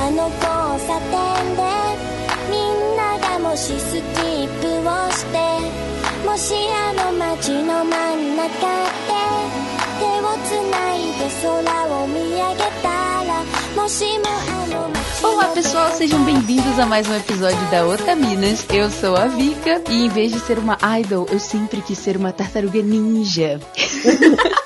あの交差点でみんながもしスキップをしてもしあの街の真ん中で手をつないで空を見上げたらもしもあの街 Olá pessoal, sejam bem-vindos a mais um episódio da Otaminas. Eu sou a Vika e em vez de ser uma idol, eu sempre quis ser uma tartaruga ninja.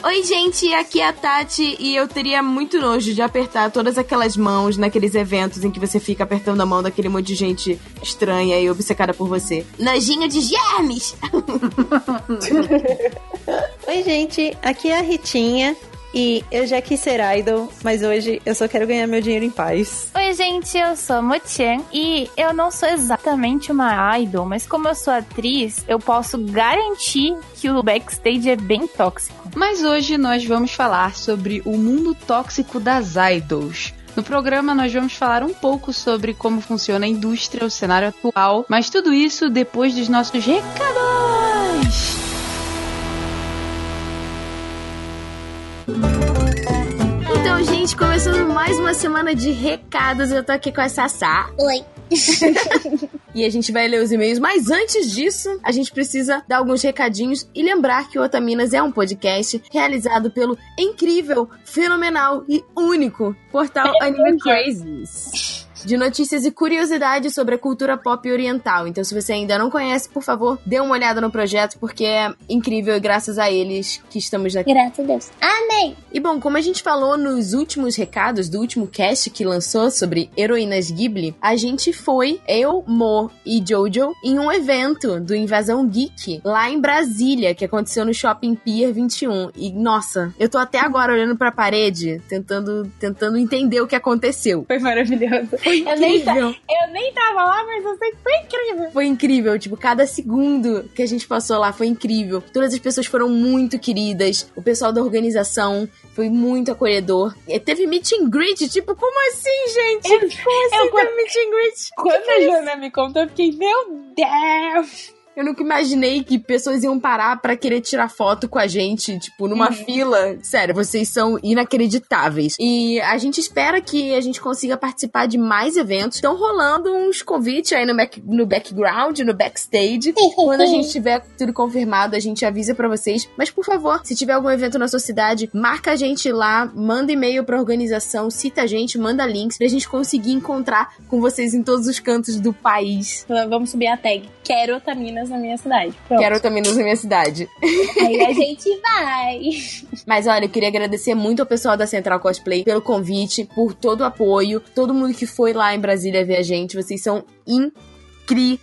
Oi, gente, aqui é a Tati e eu teria muito nojo de apertar todas aquelas mãos naqueles eventos em que você fica apertando a mão daquele monte de gente estranha e obcecada por você. Nojinho de germes! Oi, gente, aqui é a Ritinha e eu já quis ser idol, mas hoje eu só quero ganhar meu dinheiro em paz. Oi, gente, eu sou a Motian e eu não sou exatamente uma idol, mas como eu sou atriz, eu posso garantir que o backstage é bem tóxico. Mas hoje nós vamos falar sobre o mundo tóxico das idols. No programa nós vamos falar um pouco sobre como funciona a indústria, o cenário atual, mas tudo isso depois dos nossos recados. Gente, começando mais uma semana de recados, eu tô aqui com a Sassá. Oi. E a gente vai ler os e-mails, mas antes disso, a gente precisa dar alguns recadinhos e lembrar que o Otaminas é um podcast realizado pelo incrível, fenomenal e único portal Anime Crazes. De notícias e curiosidades sobre a cultura pop oriental. Então, se você ainda não conhece, por favor, dê uma olhada no projeto, porque é incrível e graças a eles que estamos aqui. Graças a Deus. Amém. E bom, como a gente falou nos últimos recados do último cast que lançou sobre heroínas Ghibli, a gente foi, eu, Mo e Jojo, em um evento do Invasão Geek lá em Brasília, que aconteceu no Shopping Pier 21. E nossa, eu tô até agora olhando pra parede, tentando, tentando entender o que aconteceu. Foi maravilhoso. Foi Eu nem, incrível. eu nem tava lá, mas eu sei que foi incrível. Foi incrível, tipo, cada segundo que a gente passou lá foi incrível. Todas as pessoas foram muito queridas. O pessoal da organização foi muito acolhedor. E teve meet and greet, tipo, como assim, gente? como assim eu- teve meet and greet? Quando a Joana me contou, eu fiquei, meu Deus! Eu nunca imaginei que pessoas iam parar pra querer tirar foto com a gente, tipo, numa fila. Sério, vocês são inacreditáveis. E a gente espera que a gente consiga participar de mais eventos. Estão rolando uns convites aí no, back- no background, no backstage. Quando a gente tiver tudo confirmado, a gente avisa pra vocês. Mas, por favor, se tiver algum evento na sua cidade, marca a gente lá, manda e-mail pra organização, cita a gente, manda links pra gente conseguir encontrar com vocês em todos os cantos do país. Vamos subir a tag. Quero Otaminas na minha cidade. Pronto. Quero também na minha cidade. Aí a gente vai. Mas olha, eu queria agradecer muito ao pessoal da Central Cosplay pelo convite, por todo o apoio, todo mundo que foi lá em Brasília ver a gente. Vocês são incríveis.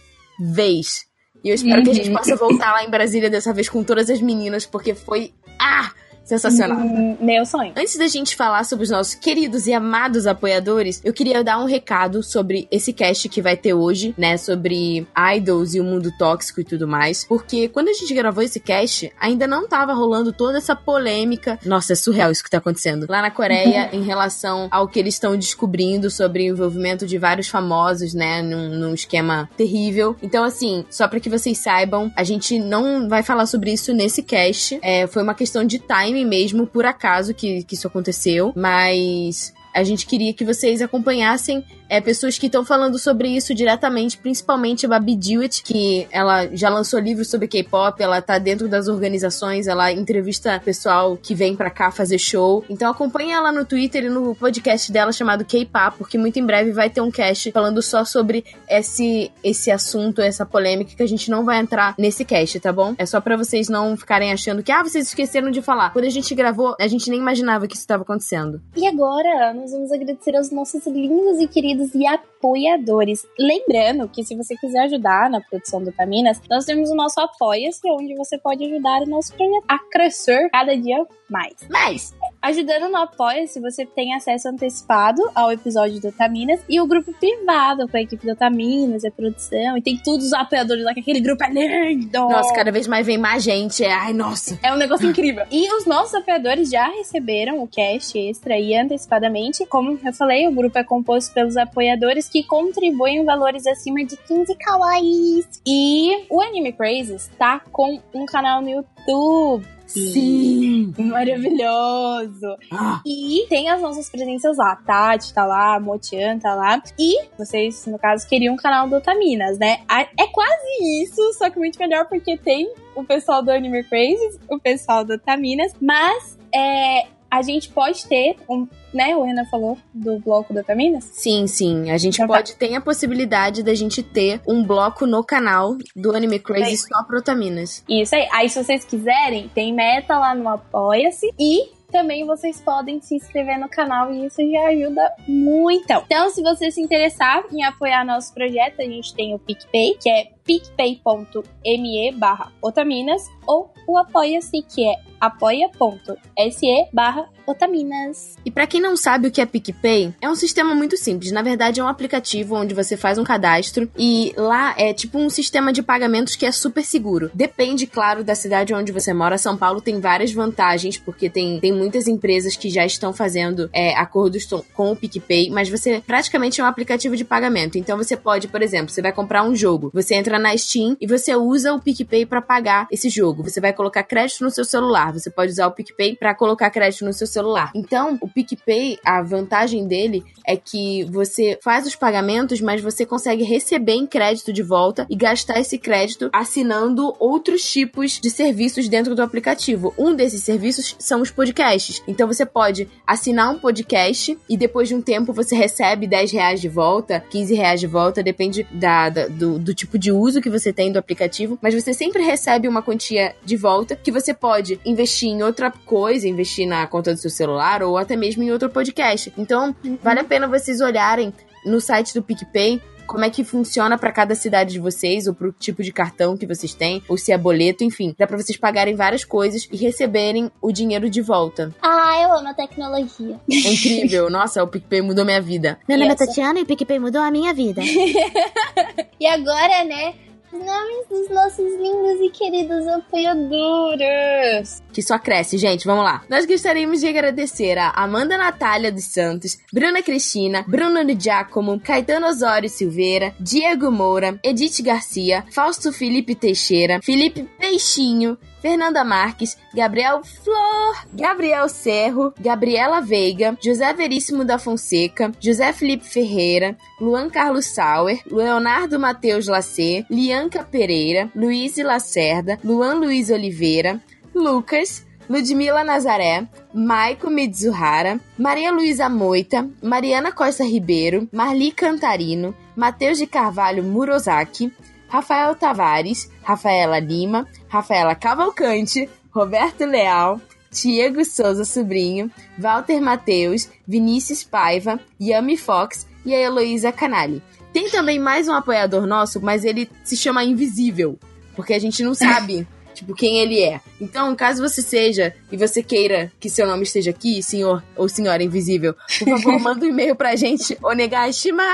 E eu espero que a gente possa voltar lá em Brasília dessa vez com todas as meninas, porque foi. Ah! Sensacional. Hum, Meu sonho. Antes da gente falar sobre os nossos queridos e amados apoiadores, eu queria dar um recado sobre esse cast que vai ter hoje, né? Sobre idols e o mundo tóxico e tudo mais. Porque quando a gente gravou esse cast, ainda não tava rolando toda essa polêmica. Nossa, é surreal isso que tá acontecendo. Lá na Coreia, em relação ao que eles estão descobrindo sobre o envolvimento de vários famosos, né? Num, num esquema terrível. Então, assim, só pra que vocês saibam, a gente não vai falar sobre isso nesse cast. É, foi uma questão de timing mesmo, por acaso que, que isso aconteceu. Mas a gente queria que vocês acompanhassem é, pessoas que estão falando sobre isso diretamente, principalmente a Babi Dewitt, que ela já lançou livros sobre K-pop, ela tá dentro das organizações, ela entrevista pessoal que vem pra cá fazer show. Então acompanhe ela no Twitter e no podcast dela chamado K-pop, porque muito em breve vai ter um cast falando só sobre esse, esse assunto, essa polêmica que a gente não vai entrar nesse cast, tá bom? É só pra vocês não ficarem achando que, ah, vocês esqueceram de falar. Quando a gente gravou, a gente nem imaginava que isso estava acontecendo. E agora, nós vamos agradecer aos nossos lindos e queridos e apoiadores. Lembrando que se você quiser ajudar na produção do Taminas, nós temos o nosso Apoia-se, onde você pode ajudar o nosso projeto a crescer cada dia mais. Mas, Ajudando no Apoia-se, você tem acesso antecipado ao episódio do Taminas e o grupo privado com a equipe do Taminas, a produção, e tem todos os apoiadores lá, que aquele grupo é lindo! nossa, cada vez mais vem mais gente. É, ai, nossa. É um negócio incrível. E os nossos apoiadores já receberam o cast extra aí antecipadamente. Como eu falei, o grupo é composto pelos apoiadores que contribuem valores acima de 15 kawaiis. E o Anime Crazes tá com um canal no YouTube. Sim! Maravilhoso! Ah. E tem as nossas presenças lá. Tati tá lá, Motian tá lá. E vocês, no caso, queriam um canal do Otaminas, né? É quase isso, só que muito melhor porque tem o pessoal do Anime Crazy, o pessoal do Otaminas, mas é, a gente pode ter um, né? O Renan falou do bloco do Otaminas. Sim, sim. A gente Então tá. pode ter a possibilidade da gente ter um bloco no canal do Anime Crazy só pro Otaminas. Isso aí. Aí, se vocês quiserem, tem meta lá no Apoia-se e também vocês podem se inscrever no canal e isso já ajuda muito. Então, se você se interessar em apoiar nosso projeto, a gente tem o PicPay, que é picpay.me barra otaminas ou o Apoia-se, que é apoia.se barra otaminas. E pra quem não sabe o que é PicPay, é um sistema muito simples. Na verdade, é um aplicativo onde você faz um cadastro e lá é tipo um sistema de pagamentos que é super seguro. Depende, claro, da cidade onde você mora. São Paulo tem várias vantagens, porque tem, tem muitas empresas que já estão fazendo é, acordos com o PicPay, mas você praticamente é um aplicativo de pagamento. Então você pode, por exemplo, você vai comprar um jogo, você entra na Steam e você usa o PicPay pra pagar esse jogo. Você vai colocar crédito no seu celular. Você pode usar o PicPay pra colocar crédito no seu celular. Então, o PicPay, a vantagem dele é que você faz os pagamentos, mas você consegue receber em crédito de volta e gastar esse crédito assinando outros tipos de serviços dentro do aplicativo. Um desses serviços são os podcasts. Então você pode assinar um podcast e depois de um tempo você recebe 10 reais de volta, 15 reais de volta, depende da, da- do, do tipo de uso que você tem do aplicativo, mas você sempre recebe uma quantia de volta que você pode investir em outra coisa, investir na conta do seu celular ou até mesmo em outro podcast. Então, vale a pena vocês olharem no site do PicPay como é que funciona pra cada cidade de vocês, ou pro tipo de cartão que vocês têm, ou se é boleto, enfim. Dá pra vocês pagarem várias coisas e receberem o dinheiro de volta. Ah, eu amo a tecnologia. É incrível. Nossa, o PicPay mudou minha vida. Meu nome é. Tatiana e o PicPay mudou a minha vida. e agora, né? Nomes dos nossos lindos e queridos apoiadores. Que só cresce, gente. Vamos lá. Nós gostaríamos de agradecer a Amanda Natália dos Santos, Bruna Cristina, Bruno Giacomo, Caetano Osório Silveira, Diego Moura, Edith Garcia, Fausto Felipe Teixeira, Felipe Peixinho, Fernanda Marques, Gabriel Flor, Gabriel Serro, Gabriela Veiga, José Veríssimo da Fonseca, José Felipe Ferreira, Luan Carlos Sauer, Leonardo Matheus Lacê, Lianca Pereira, Luiz Lacerda, Luan Luiz Oliveira, Lucas, Ludmila Nazaré, Maico Mitsuhara, Maria Luísa Moita, Mariana Costa Ribeiro, Marli Cantarino, Matheus de Carvalho Murozaki, Rafael Tavares, Rafaela Lima, Rafaela Cavalcante, Roberto Leal, Diego Souza Sobrinho, Walter Mateus, Vinícius Paiva, Yami Fox e a Heloísa Canali. Tem também mais um apoiador nosso, mas ele se chama Invisível, porque a gente não sabe, tipo, quem ele é. Então, caso você seja e você queira que seu nome esteja aqui, senhor ou senhora invisível, por favor, manda um e-mail pra gente, onegashimasu.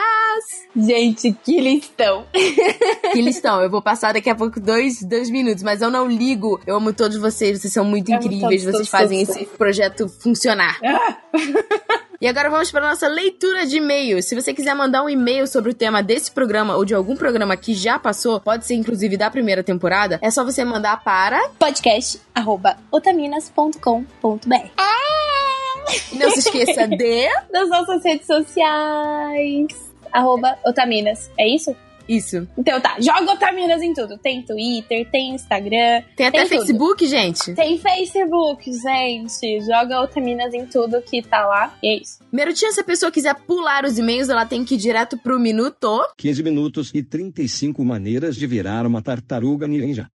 Gente, que listão. Que listão, eu vou passar daqui a pouco dois, dois minutos, mas eu não ligo. Eu amo todos vocês, vocês são muito Eu incríveis, todos, vocês todos, fazem todos, esse projeto funcionar. E agora vamos para a nossa leitura de e-mails. Se você quiser mandar um e-mail sobre o tema desse programa ou de algum programa que já passou, pode ser inclusive da primeira temporada, é só você mandar para. Podcast arroba otaminas.com.br E não se esqueça de. Das nossas redes sociais. Arroba otaminas. É isso? Isso. Então tá, joga otaminas em tudo. Tem Twitter, tem Instagram, Tem até Tem tudo. Facebook, gente. tem Facebook, gente. Joga otaminas em tudo que tá lá. E é isso. Merutinha, se a pessoa quiser pular os e-mails, ela tem que ir direto pro minuto. 15 minutos e 35 maneiras de virar uma tartaruga ninja.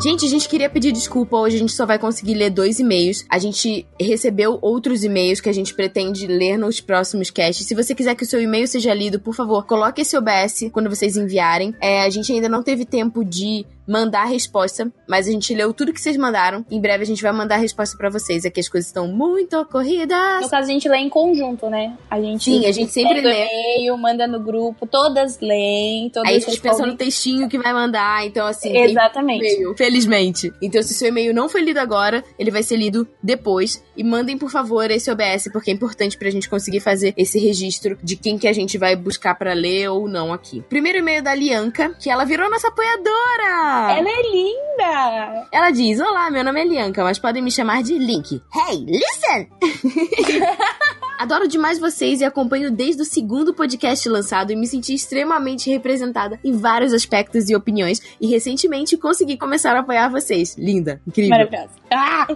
Gente, a gente queria pedir desculpa. Hoje a gente só vai conseguir ler dois e-mails. A gente recebeu outros e-mails que a gente pretende ler nos próximos casts. Se você quiser que o seu e-mail seja lido, por favor, coloque esse OBS quando vocês enviarem. É, a gente ainda não teve tempo de mandar a resposta, mas a gente leu tudo que vocês mandaram. Em breve a gente vai mandar a resposta pra vocês. Aqui as coisas estão muito corridas. No caso, a gente lê em conjunto, né? A gente Sim, a gente sempre lê. e-mail, manda no grupo, todas leem, todas Aí a gente pensa no textinho que vai mandar, então assim, Exatamente. felizmente. Então, se seu e-mail não foi lido agora, ele vai ser lido depois. E mandem, por favor, esse OBS, porque é importante pra gente conseguir fazer esse registro de quem que a gente vai buscar pra ler ou não aqui. Primeiro e-mail da Lianca, que ela virou nossa apoiadora! Ela é linda! Ela diz: Olá, meu nome é Lianca, mas podem me chamar de Link. Hey, listen! Adoro demais vocês e acompanho desde o segundo podcast lançado e me senti extremamente representada em vários aspectos e opiniões. E recentemente consegui começar a apoiar vocês. Linda, incrível. Maravilhosa. Ah!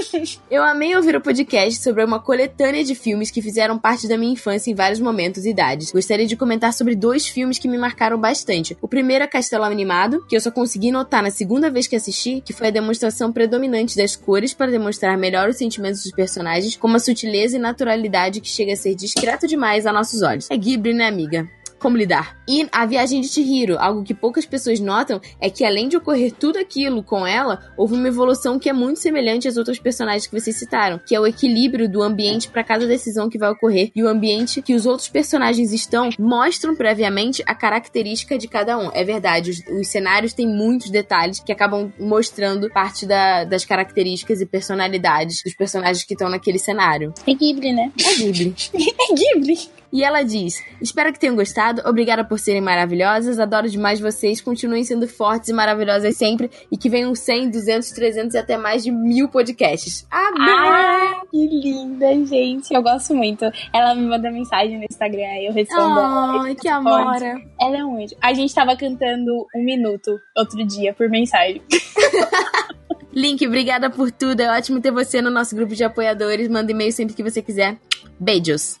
Eu amei ouvir o podcast sobre uma coletânea de filmes que fizeram parte da minha infância em vários momentos e idades. Gostaria de comentar sobre dois filmes que me marcaram bastante. O primeiro é Castelo Animado, que eu só consegui notar na segunda vez que assisti, que foi a demonstração predominante das cores para demonstrar melhor os sentimentos dos personagens, com uma sutileza e naturalidade que chega a ser discreto demais a nossos olhos. É Ghibli, né, amiga? Como lidar? E a viagem de Chihiro, algo que poucas pessoas notam, é que além de ocorrer tudo aquilo com ela, houve uma evolução que é muito semelhante às outras personagens que vocês citaram, que é o equilíbrio do ambiente para cada decisão que vai ocorrer e o ambiente que os outros personagens estão mostram previamente a característica de cada um. É verdade, os, os cenários têm muitos detalhes que acabam mostrando parte da- das características e personalidades dos personagens que estão naquele cenário. É Ghibli, né? É Ghibli. É Ghibli! E ela diz: Espero que tenham gostado, obrigada por serem maravilhosas, adoro demais vocês, continuem sendo fortes e maravilhosas sempre e que venham 100, 200, 300 e até mais de mil podcasts. Amém! Ah, que linda, gente. Eu gosto muito. Ela me manda mensagem no Instagram e eu respondo. Ai, que amora! Ela é um anjo. A gente tava cantando um minuto outro dia por mensagem. Link, obrigada por tudo, é ótimo ter você no nosso grupo de apoiadores. Manda e-mail sempre que você quiser. Beijos!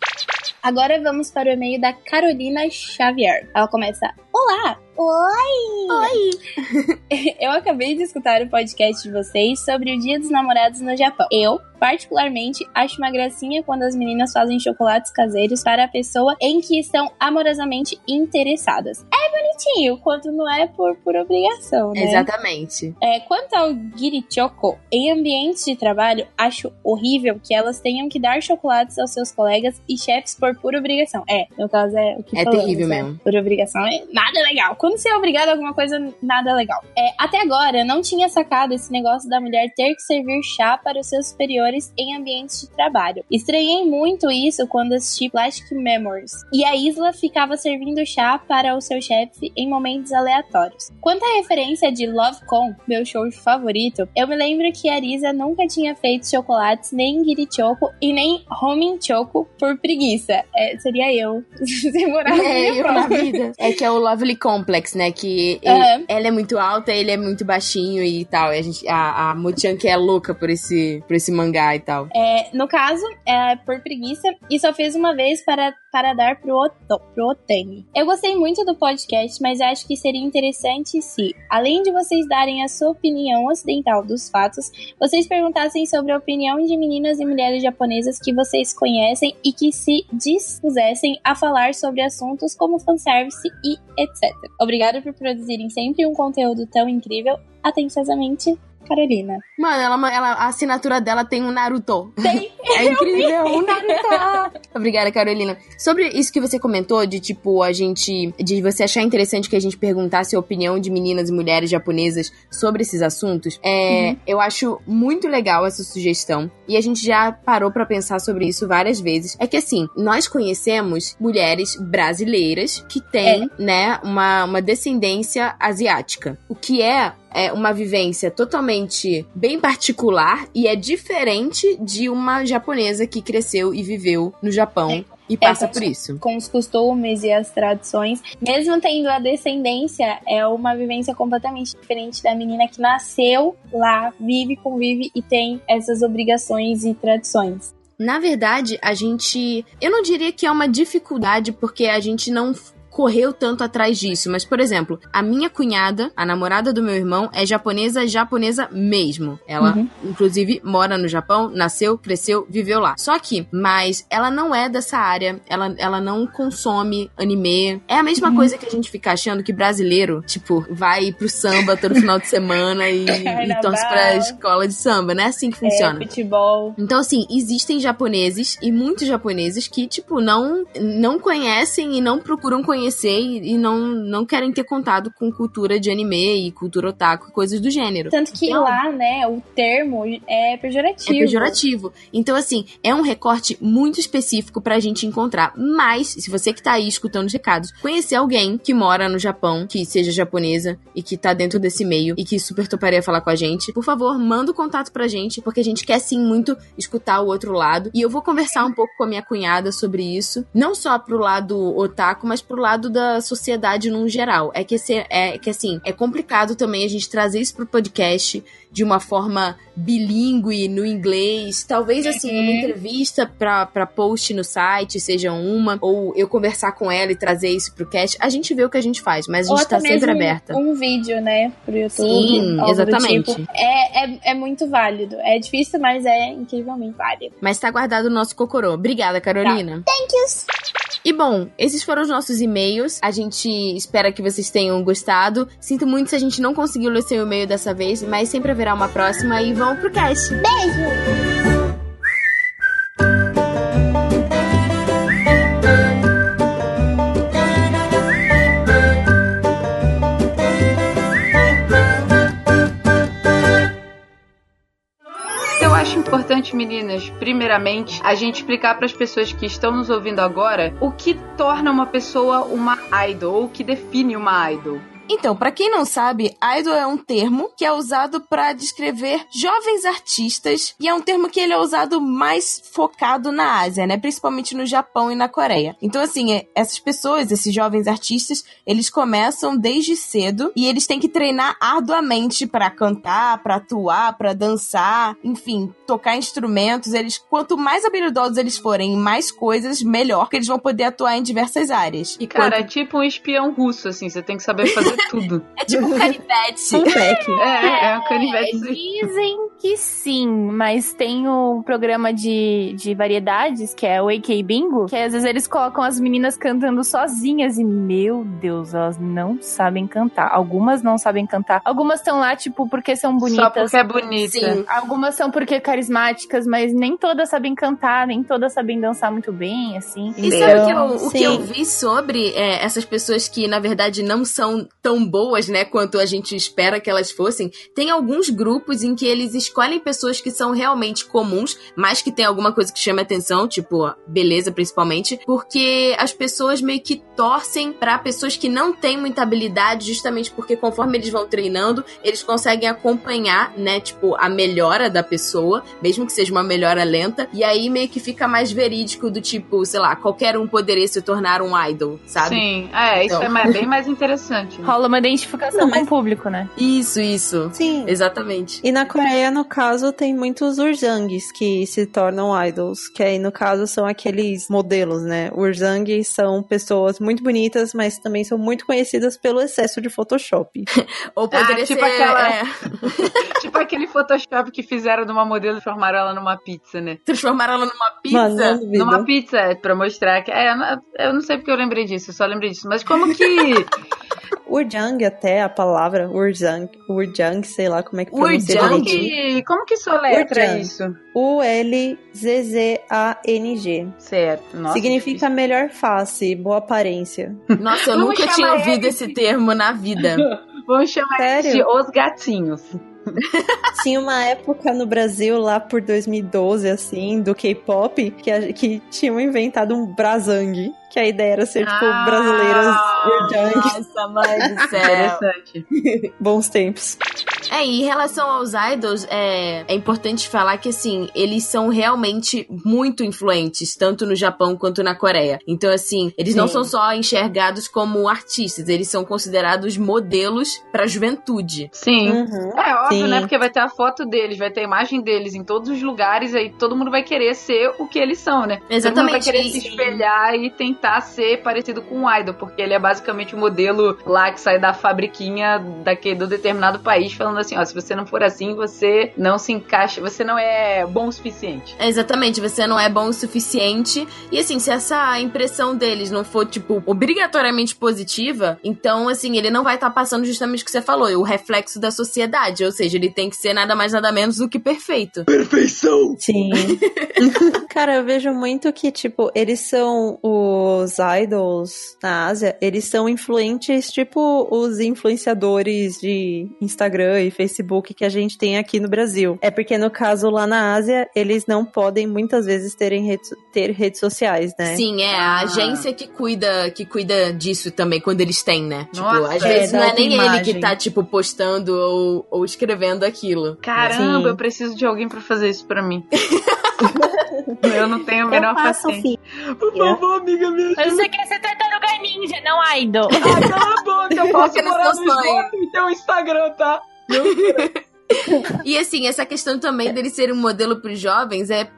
Agora vamos para o e-mail da Carolina Xavier. Ela começa: Olá! Oi! Oi! Eu acabei de escutar o podcast de vocês sobre o Dia dos Namorados no Japão. Eu, particularmente, acho uma gracinha quando as meninas fazem chocolates caseiros para a pessoa em que estão amorosamente interessadas. É bonitinho, quando não é por, por obrigação, né? Exatamente. É, quanto ao girichoko, em ambientes de trabalho, acho horrível que elas tenham que dar chocolates aos seus colegas e chefes por pura obrigação. É, no caso é o que É falamos, terrível né? mesmo. Por obrigação é nada legal. Quando você é obrigado a alguma coisa, nada legal. É, até agora, não tinha sacado esse negócio da mulher ter que servir chá para os seus superiores em ambientes de trabalho. Estranhei muito isso quando assisti Plastic Memories. E a Isla ficava servindo chá para o seu chefe em momentos aleatórios. Quanto à referência de Love Con, meu show favorito, eu me lembro que a Arisa nunca tinha feito chocolates, nem girichoco e nem homing choco por preguiça. É, seria eu. Se morasse É, eu na vida. É que é o Lovely Complex, né? Que ele- Aham. ela é muito alta, ele é muito baixinho e tal. E a, gente, a, a Mochan que é louca por esse, por esse mangá e tal. É, no caso, é por preguiça e só fez uma vez para, para dar pro, Oto, pro Otani. Eu gostei muito do podcast, mas acho que seria interessante se, além de vocês darem a sua opinião ocidental dos fatos, vocês perguntassem sobre a opinião de meninas e mulheres japonesas que vocês conhecem e que se dispusessem a falar sobre assuntos como fanservice e etc. Obrigada por produzirem sempre um conteúdo tão incrível. Atenciosamente, Carolina. Mano, ela, ela- a assinatura dela tem um Naruto. Tem. É incrível, um Naruto. Obrigada, Carolina. Sobre isso que você comentou, de tipo, a gente. de você achar interessante que a gente perguntasse a opinião de meninas e mulheres japonesas sobre esses assuntos, é, eu acho muito legal essa sugestão. E a gente já parou pra pensar sobre isso várias vezes. É que assim, nós conhecemos mulheres brasileiras que têm, né, uma, uma descendência asiática. O que é é uma vivência totalmente bem particular e é diferente de uma japonesa que cresceu e viveu no Japão e passa com- por isso. com os costumes e as tradições, mesmo tendo a descendência, é uma vivência completamente diferente da menina que nasceu lá, vive, convive e tem essas obrigações e tradições. Na verdade, a gente. Eu não diria que é uma dificuldade, porque a gente não correu tanto atrás disso. Mas, por exemplo, a minha cunhada, a namorada do meu irmão, é japonesa, japonesa mesmo. Ela, Uhum. inclusive, mora no Japão, nasceu, cresceu, viveu lá. Só que, mas ela não é dessa área. Ela, ela não consome anime. É a mesma coisa que a gente fica achando que brasileiro, tipo, vai pro samba todo final de semana e, e torce pra escola de samba. Não é assim que funciona. É, futebol. Então, assim, existem japoneses e muitos japoneses que, tipo, não, não conhecem e não procuram conhecer conhecer e, e não, não querem ter contato com cultura de anime e cultura otaku e coisas do gênero. Tanto que Então- lá, né, o termo é pejorativo. É pejorativo. Então, assim, é um recorte muito específico pra gente encontrar. Mas, se você que tá aí escutando os recados, conhecer alguém que mora no Japão, que seja japonesa e que tá dentro desse meio e que super toparia falar com a gente, por favor, manda o contato pra gente, porque a gente quer sim muito escutar o outro lado. E eu vou conversar um pouco com a minha cunhada sobre isso. Não só pro lado otaku, mas pro lado da sociedade num geral. É que, esse- é que assim, é complicado também a gente trazer isso pro podcast de uma forma bilíngue no inglês. Talvez, assim, uma entrevista pra, pra post no site seja uma, ou eu conversar com ela e trazer isso pro cast. A gente vê o que a gente faz, mas a gente tá sempre aberta. um vídeo, né, pro YouTube. Sim, do exatamente. tipo. É, é, é muito válido. É difícil, mas é incrivelmente válido. Mas tá guardado o nosso cocorô. Obrigada, Carolina. Thank you. E bom, esses foram os nossos e-mails. A gente espera que vocês tenham gostado. Sinto muito se a gente não conseguiu ler seu e-mail dessa vez, mas sempre haverá uma próxima e vamos pro cast. Beijo! Importante, meninas, primeiramente, a gente explicar para as pessoas que estão nos ouvindo agora o que torna uma pessoa uma idol, ou o que define uma idol. Então, pra quem não sabe, idol é um termo que é usado pra descrever jovens artistas e é um termo que ele é usado mais focado na Ásia, né? Principalmente no Japão e na Coreia. Então, assim, é- essas pessoas, esses jovens artistas, eles começam desde cedo e eles têm que treinar arduamente pra cantar, pra atuar, pra dançar, enfim, tocar instrumentos. Eles, quanto mais habilidosos eles forem em mais coisas, melhor, porque eles vão poder atuar em diversas áreas. E, cara, é tipo um espião russo, assim, você tem que saber fazer tudo. é tipo um canivete. Um pack. É, é um É, canivete. dizem que sim, mas tem um programa de, de variedades, que é o AK Bingo, que às vezes eles colocam as meninas cantando sozinhas e, meu Deus, elas não sabem cantar. Algumas não sabem cantar. Algumas estão lá, tipo, porque são Só bonitas. porque é bonita. Sim. Algumas são porque carismáticas, mas nem todas sabem cantar, nem todas sabem dançar muito bem, assim. E sabe o que eu, o Sim. que eu vi sobre é, essas pessoas que, na verdade, não são tão boas, né, quanto a gente espera que elas fossem? Tem alguns grupos em que eles escolhem pessoas que são realmente comuns, mas que tem alguma coisa que chama atenção, tipo, beleza, principalmente, porque as pessoas meio que torcem pra pessoas que não têm muita habilidade, justamente porque conforme eles vão treinando, eles conseguem acompanhar, né, tipo, a melhora da pessoa, mesmo que seja uma melhora lenta, e aí meio que fica mais verídico do tipo, sei lá, qualquer um poderia se tornar um idol, sabe? Sim, é, isso Então. é mais- bem mais interessante. Rola uma identificação Não, com mas- o público, né? Isso, isso. Sim. Exatamente. E na Coreia, no caso, tem muitos urjangs que se tornam idols, que aí, no caso, são aqueles modelos, né? Urjang são pessoas muito bonitas, mas também são muito conhecidas pelo excesso de Photoshop. Ou poderia Ah, tipo ser. aquela- é, tipo aquele Photoshop que fizeram de uma modelo e transformaram ela numa pizza, né? transformar ela numa pizza. Mano. Numa pizza, é, pra mostrar que. É, eu não- eu não sei porque eu lembrei disso, eu só lembrei disso. Mas como que. Urjang, até a palavra Urjang, Urjang, sei lá como é que pronuncia Urjang? Como que, como que soletra Urjang. isso? U-L-Z-Z-A-N-G. Certo. Nossa, Significa melhor face, boa aparência. Nossa, eu Vamos nunca tinha ouvido esse termo na vida. Vamos chamar Sério? de Os Gatinhos. Tinha uma época no Brasil, lá por 2012, assim, do K-pop, que, que tinham inventado um Brazang. Que a ideia era ser, tipo, Ah! brasileiras Urjang. Nossa, mãe do céu. Interessante. Bons tempos. É, e em relação aos idols, é, é importante falar que, assim, eles são realmente muito influentes, tanto no Japão quanto na Coreia. Então, assim, eles não Sim. são só enxergados como artistas, eles são considerados modelos pra juventude. Sim. Uhum. É óbvio, Sim. né? Porque vai ter a foto deles, vai ter a imagem deles em todos os lugares, aí todo mundo vai querer ser o que eles são, né? Todo mundo vai Exatamente. querer se espelhar e tentar ser parecido com o idol, porque ele é basicamente o modelo lá que sai da fabriquinha daquele do determinado país falando assim, ó, se você não for assim, você não se encaixa, você não é bom o suficiente. Exatamente, você não é bom o suficiente. E assim, se essa impressão deles não for, tipo, obrigatoriamente positiva, então, assim, ele não vai estar tá passando justamente o que você falou, o reflexo da sociedade. Ou seja, ele tem que ser nada mais nada menos do que perfeito. Perfeição! Sim. Cara, eu vejo muito que, tipo, eles são os idols na Ásia, eles são influentes, tipo os influenciadores de Instagram e Facebook que a gente tem aqui no Brasil. É porque, no caso, lá na Ásia, eles não podem muitas vezes terem redes, ter redes sociais, né? Sim, é a Ah. agência que cuida, que cuida disso também, quando eles têm, né? Nossa, tipo, às vezes é, não é nem ele imagem. que tá, tipo, postando ou, ou escrevendo aquilo. Caramba, Sim. eu preciso de alguém pra fazer isso pra mim. eu não tenho a Eu menor paciência. Por favor, amiga, me ajuda. Você quer ser tartaruga ninja, não idol. Ah, cala a boca, eu posso morar no esgoto e ter um Instagram, tá? E assim, essa questão também dele ser um modelo pros jovens é.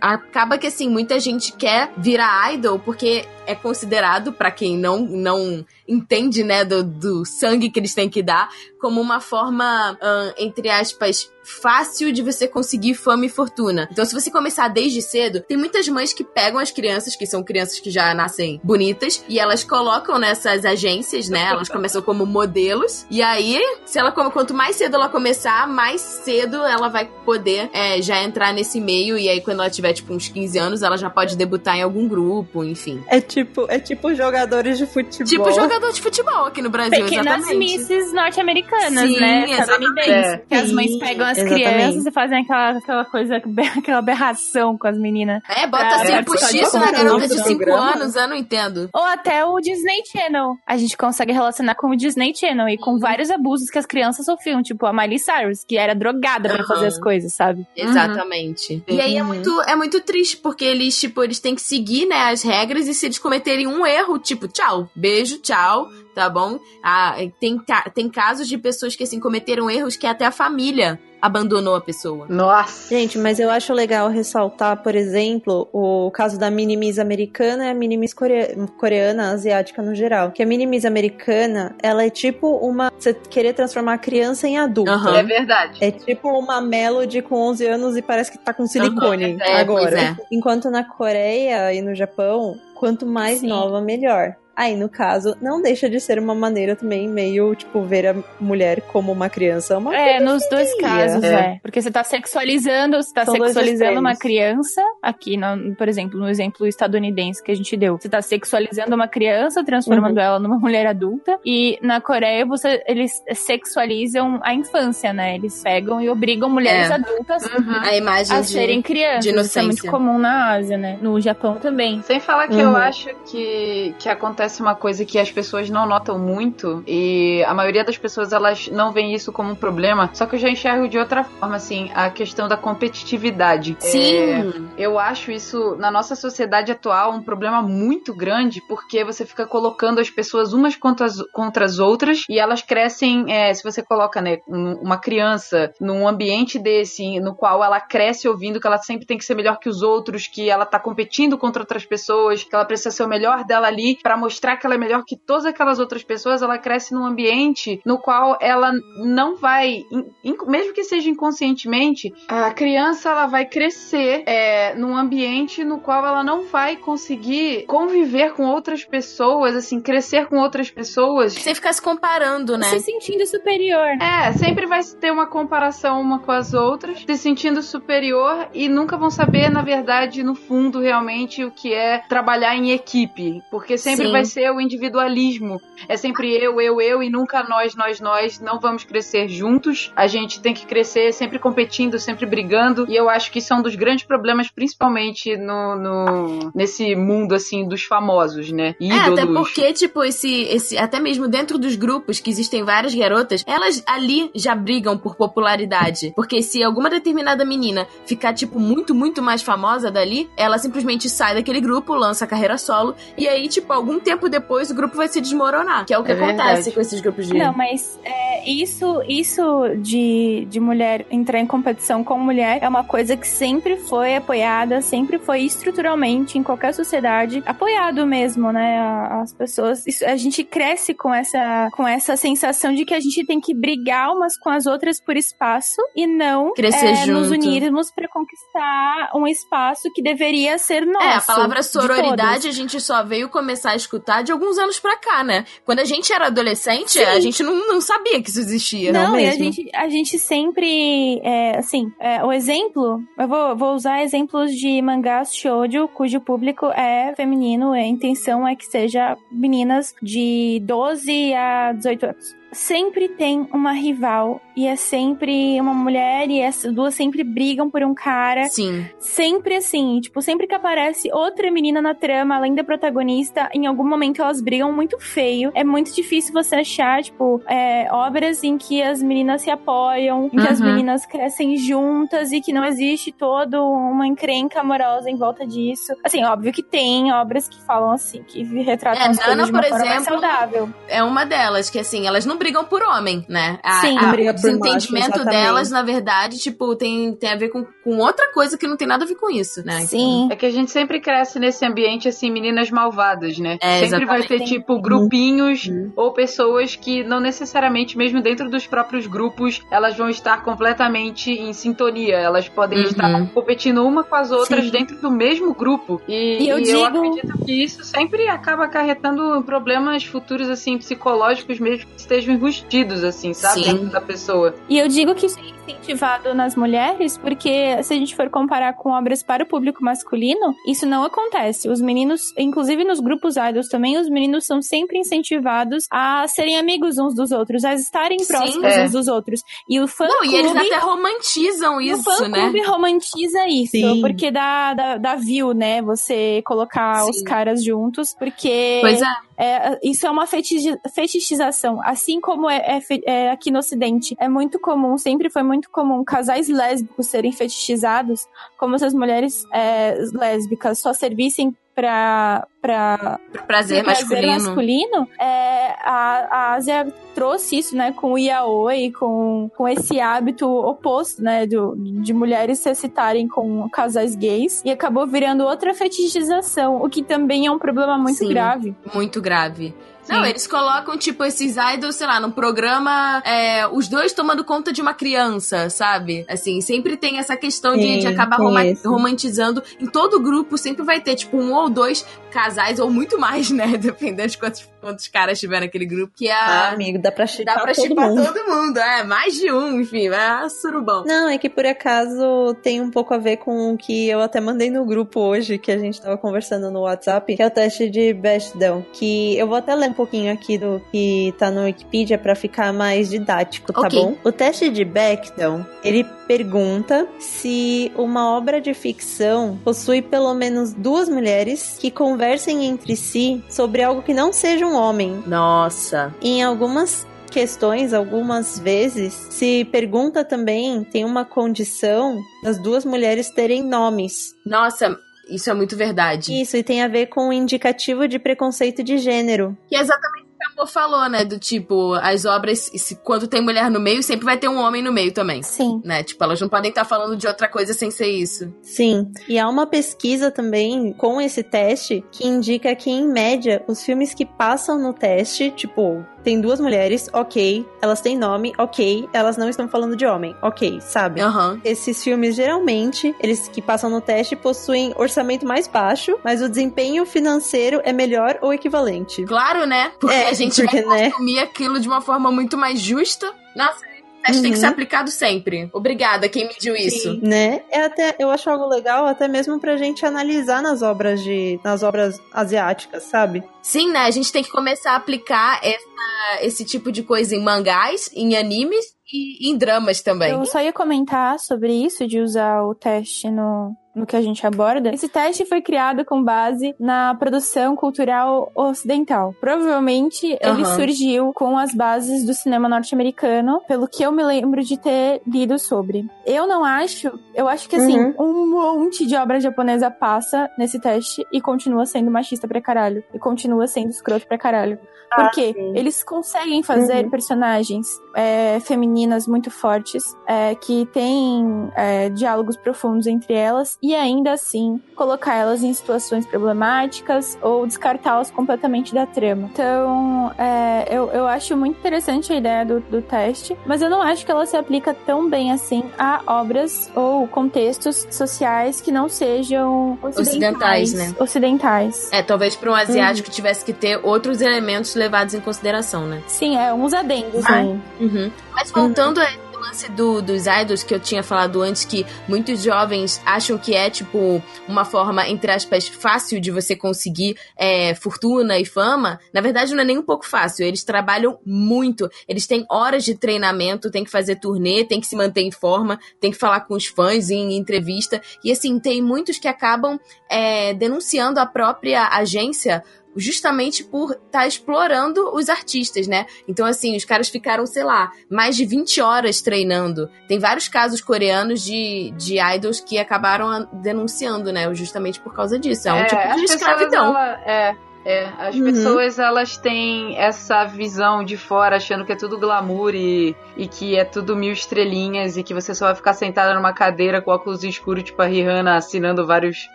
Acaba que assim, muita gente quer virar idol porque é considerado, pra quem não, não entende, né, do, do sangue que eles têm que dar, como uma forma, entre aspas, fácil de você conseguir fama e fortuna. Então, se você começar desde cedo, tem muitas mães que pegam as crianças, que são crianças que já nascem bonitas, e elas colocam nessas agências, né? Elas começam como modelos. E aí, se ela quanto mais cedo ela começar, mais cedo ela vai poder é, já entrar nesse meio. E aí, quando ela tiver, tipo, uns 15 anos, ela já pode debutar em algum grupo, enfim. É tipo, é tipo jogadores de futebol. Tipo jogador de futebol aqui no Brasil, Pequenas exatamente. misses norte-americanas, Sim, né? exatamente. Estadunidenses. Que as mães pegam as exatamente. crianças e fazem aquela, aquela coisa, aquela aberração com as meninas. É, bota assim, postiço participar na garota de 5 programa. anos, eu não entendo. Ou até o Disney Channel. A gente consegue relacionar com o Disney Channel e com vários abusos que as crianças sofriam, tipo a Miley Cyrus, que era drogada pra Aham. fazer as coisas, sabe? Exatamente. E aí é Uhum. É muito triste, porque eles, tipo, eles têm que seguir, né, as regras, e se eles cometerem um erro, tipo, tchau, beijo, tchau, tá bom? Ah, tem, tem casos de pessoas que, assim, cometeram erros que até a família abandonou a pessoa. Nossa. Gente, mas eu acho legal ressaltar, por exemplo, o caso da mini Miss americana e a mini Miss corea- coreana, asiática no geral. Que a mini Miss americana, ela é tipo uma... Você querer transformar a criança em adulta. Aham. É verdade. É tipo uma Melody com 11 anos e parece que tá com silicone É, agora. é. Enquanto na Coreia e no Japão, quanto mais Sim. nova, melhor. Aí, no caso, não deixa de ser uma maneira também meio, tipo, ver a mulher como uma criança. Uma É, nos dois casos, É. é. Porque você tá sexualizando, você tá São sexualizando uma criança, aqui, no- por exemplo, no exemplo estadunidense que a gente deu. Você tá sexualizando uma criança, transformando Uhum. ela numa mulher adulta. E na Coreia, você, eles sexualizam a infância, né? Eles pegam e obrigam mulheres É. adultas Uhum. A imagem a de... serem crianças. de Isso é muito inocência. comum na Ásia, né? No Japão também. Sem falar que Uhum. eu acho que, que acontece uma coisa que as pessoas não notam muito e a maioria das pessoas elas não veem isso como um problema, só que eu já enxergo de outra forma, assim, a questão da competitividade. É, Sim. eu acho isso, na nossa sociedade atual, um problema muito grande, porque você fica colocando as pessoas umas contra as, contra as outras e elas crescem, é, se você coloca, né, um- uma criança num ambiente desse, no qual ela cresce ouvindo que ela sempre tem que ser melhor que os outros, que ela tá competindo contra outras pessoas, que ela precisa ser o melhor dela ali pra mostrar que ela é melhor que todas aquelas outras pessoas, ela cresce num ambiente no qual ela não vai, in- in- mesmo que seja inconscientemente, a criança ela vai crescer é, num ambiente no qual ela não vai conseguir conviver com outras pessoas, assim, crescer com outras pessoas. Sem ficar se comparando, né? Se sentindo superior. É, sempre vai ter uma comparação uma com as outras, se sentindo superior e nunca vão saber, na verdade, no fundo, realmente, o que é trabalhar em equipe. Porque sempre Sim. vai ser o individualismo. É sempre eu, eu, eu e nunca nós, nós, nós. Não vamos crescer juntos. A gente tem que crescer sempre competindo, sempre brigando. E eu acho que isso é um dos grandes problemas, principalmente no, no- nesse mundo, assim, dos famosos, né? É, Ídolos. até porque, tipo, esse, esse. Até mesmo dentro dos grupos que existem várias garotas, elas ali já brigam por popularidade. Porque se alguma determinada menina ficar, tipo, muito, muito mais famosa dali, ela simplesmente sai daquele grupo, lança a carreira solo, e aí, tipo, algum tempo depois o grupo vai se desmoronar. Que é o que É acontece verdade. com esses grupos de. Não, mas é, isso, isso de, de mulher entrar em competição com mulher é uma coisa que sempre foi apoiada, sempre foi estruturalmente em qualquer sociedade apoiado mesmo, né? As pessoas, isso- a gente cresce com essa, com essa sensação de que a gente tem que brigar umas com as outras por espaço e não Crescer é, nos junto. unirmos pra conquistar um espaço que deveria ser nosso. É, a palavra de sororidade a gente só veio começar a escutar de alguns anos pra cá, né? Quando a gente era adolescente, Sim. a gente não, não sabia que isso existia. Não, e a gente, a gente sempre, é, assim, é, o exemplo, eu vou, vou usar exemplos de mangás shoujo, cujo público é feminino, a intenção é que seja meninas de 12 a 18 anos. Sempre tem uma rival e é sempre uma mulher e essas duas sempre brigam por um cara. Sim. Sempre assim, tipo, sempre que aparece outra menina na trama, além da protagonista, em algum momento elas brigam muito feio. É muito difícil você achar, tipo, é, obras em que as meninas se apoiam, em que as Uhum. meninas crescem juntas e que não existe toda uma encrenca amorosa em volta disso. Assim, óbvio que tem obras que falam assim, que retratam É, as coisas Nana, de uma por forma exemplo, saudável. É uma delas, que assim, elas não brigam por homem, né? A, Sim. a- briga o por desentendimento exatamente. delas, na verdade, tipo, tem, tem a ver com, com outra coisa que não tem nada a ver com isso, né? Sim. É que a gente sempre cresce nesse ambiente, assim, meninas malvadas, né? É, sempre vai ter, exatamente. tipo, grupinhos Uhum. ou pessoas que não necessariamente, mesmo dentro dos próprios grupos, elas vão estar completamente em sintonia. Elas podem Uhum. estar competindo uma com as outras Sim. dentro do mesmo grupo. E, E eu e digo- acredito que isso sempre acaba acarretando problemas futuros, assim, psicológicos mesmo que estejam enrustidos, assim, sabe? Sim. Dentro da pessoa. E eu digo que isso é incentivado nas mulheres, porque se a gente for comparar com obras para o público masculino, isso não acontece. Os meninos, inclusive nos grupos idols também, os meninos são sempre incentivados a serem amigos uns dos outros, a estarem Sim. próximos É. uns dos outros. E o fã Não, e eles até romantizam o isso, fã né? clube romantiza isso, Sim. porque dá, dá, dá view, né? Você colocar Sim. os caras juntos, porque Pois é. É, isso é uma fetichi- fetichização. Assim como é, é é aqui no Ocidente, é muito comum, sempre foi muito comum casais lésbicos serem fetichizados, como se as mulheres é, lésbicas só servissem pra, pra Pro prazer prazer masculino. masculino, é, a, a Ásia trouxe isso, né, com o yaoi, com, com esse hábito oposto, né, do, de mulheres se excitarem com casais gays, e acabou virando outra fetichização, o que também é um problema muito Sim. grave. Muito grave. Não, eles colocam, tipo, esses idols, sei lá, num programa, é, os dois tomando conta de uma criança, sabe? Assim, sempre tem essa questão de, Sim, de acabar roma- esse. romantizando. Em todo grupo sempre vai ter, tipo, um ou dois casais, ou muito mais, né? Dependendo de quantos, quantos caras tiver naquele grupo, que é Ah, a. amigo, dá pra chipar dá pra todo chipar mundo. todo mundo, é, mais de um, enfim, é surubão. Não, é que por acaso tem um pouco a ver com o que eu até mandei no grupo hoje, que a gente tava conversando no WhatsApp, que é o teste de Bechdel, que eu vou até ler um pouquinho aqui do que tá no Wikipedia pra ficar mais didático, tá Ok. bom? O teste de Bechdel, ele pergunta se uma obra de ficção possui pelo menos duas mulheres que conversem entre si sobre algo que não seja um homem. Nossa. Em algumas questões, algumas vezes, se pergunta também, tem uma condição das duas mulheres terem nomes. Nossa, isso é muito verdade. Isso, e tem a ver com o indicativo de preconceito de gênero. Que é exatamente amor falou, né? Do tipo, as obras, se, quando tem mulher no meio, sempre vai ter um homem no meio também. Sim. Né? Tipo, elas não podem estar falando de outra coisa sem ser isso. Sim. E há uma pesquisa também com esse teste que indica que, em média, os filmes que passam no teste, tipo, tem duas mulheres, ok, elas têm nome, ok, elas não estão falando de homem, ok, sabe? Aham. Esses filmes, geralmente, eles que passam no teste possuem orçamento mais baixo, mas o desempenho financeiro é melhor ou equivalente. Claro, né? Porque É, a gente porque, vai né? consumir aquilo de uma forma muito mais justa. Nossa, esse teste tem que Uhum. ser aplicado sempre. Obrigada, quem mediu isso. Né? É até, eu acho algo legal, até mesmo pra gente analisar nas obras de. nas obras asiáticas, sabe? Sim, né? A gente tem que começar a aplicar essa- esse tipo de coisa em mangás, em animes e em dramas também. Eu só ia comentar sobre isso, de usar o teste no, no que a gente aborda, esse teste foi criado com base na produção cultural ocidental. Provavelmente ele Aham. surgiu com as bases do cinema norte-americano, pelo que eu me lembro de ter lido sobre. Eu não acho, eu acho que assim, Uhum. um monte de obra japonesa passa nesse teste e continua sendo machista pra caralho. E continua sendo escroto pra caralho. Porque sim. eles conseguem fazer Uhum. personagens é, femininas muito fortes, é, que têm é, diálogos profundos entre elas, e ainda assim colocar elas em situações problemáticas ou descartá-las completamente da trama. Então, é, eu, eu acho muito interessante a ideia do, do teste, mas eu não acho que ela se aplica tão bem assim a obras ou contextos sociais que não sejam Ocidentais, ocidentais. né? Ocidentais. É, talvez para um asiático tivesse que ter outros elementos levados em consideração, né? Sim, é uns adendos Ah, aí. Uhum. Mas voltando a esse lance do, dos idols que eu tinha falado antes, que muitos jovens acham que é, tipo, uma forma, entre aspas, fácil de você conseguir é, fortuna e fama, na verdade não é nem um pouco fácil. Eles trabalham muito. Eles têm horas de treinamento, tem que fazer turnê, tem que se manter em forma, tem que falar com os fãs em entrevista. E assim, tem muitos que acabam é, denunciando a própria agência justamente por estar tá explorando os artistas, né? Então, assim, os caras ficaram, sei lá, mais de 20 horas treinando. Tem vários casos coreanos de, de idols que acabaram denunciando, né? Justamente por causa disso. É um tipo as de pessoas, escravidão. ela- é, é. As Uhum. pessoas, elas têm essa visão de fora, achando que é tudo glamour e, e que é tudo mil estrelinhas e que você só vai ficar sentada numa cadeira com óculos escuros, tipo a Rihanna assinando vários,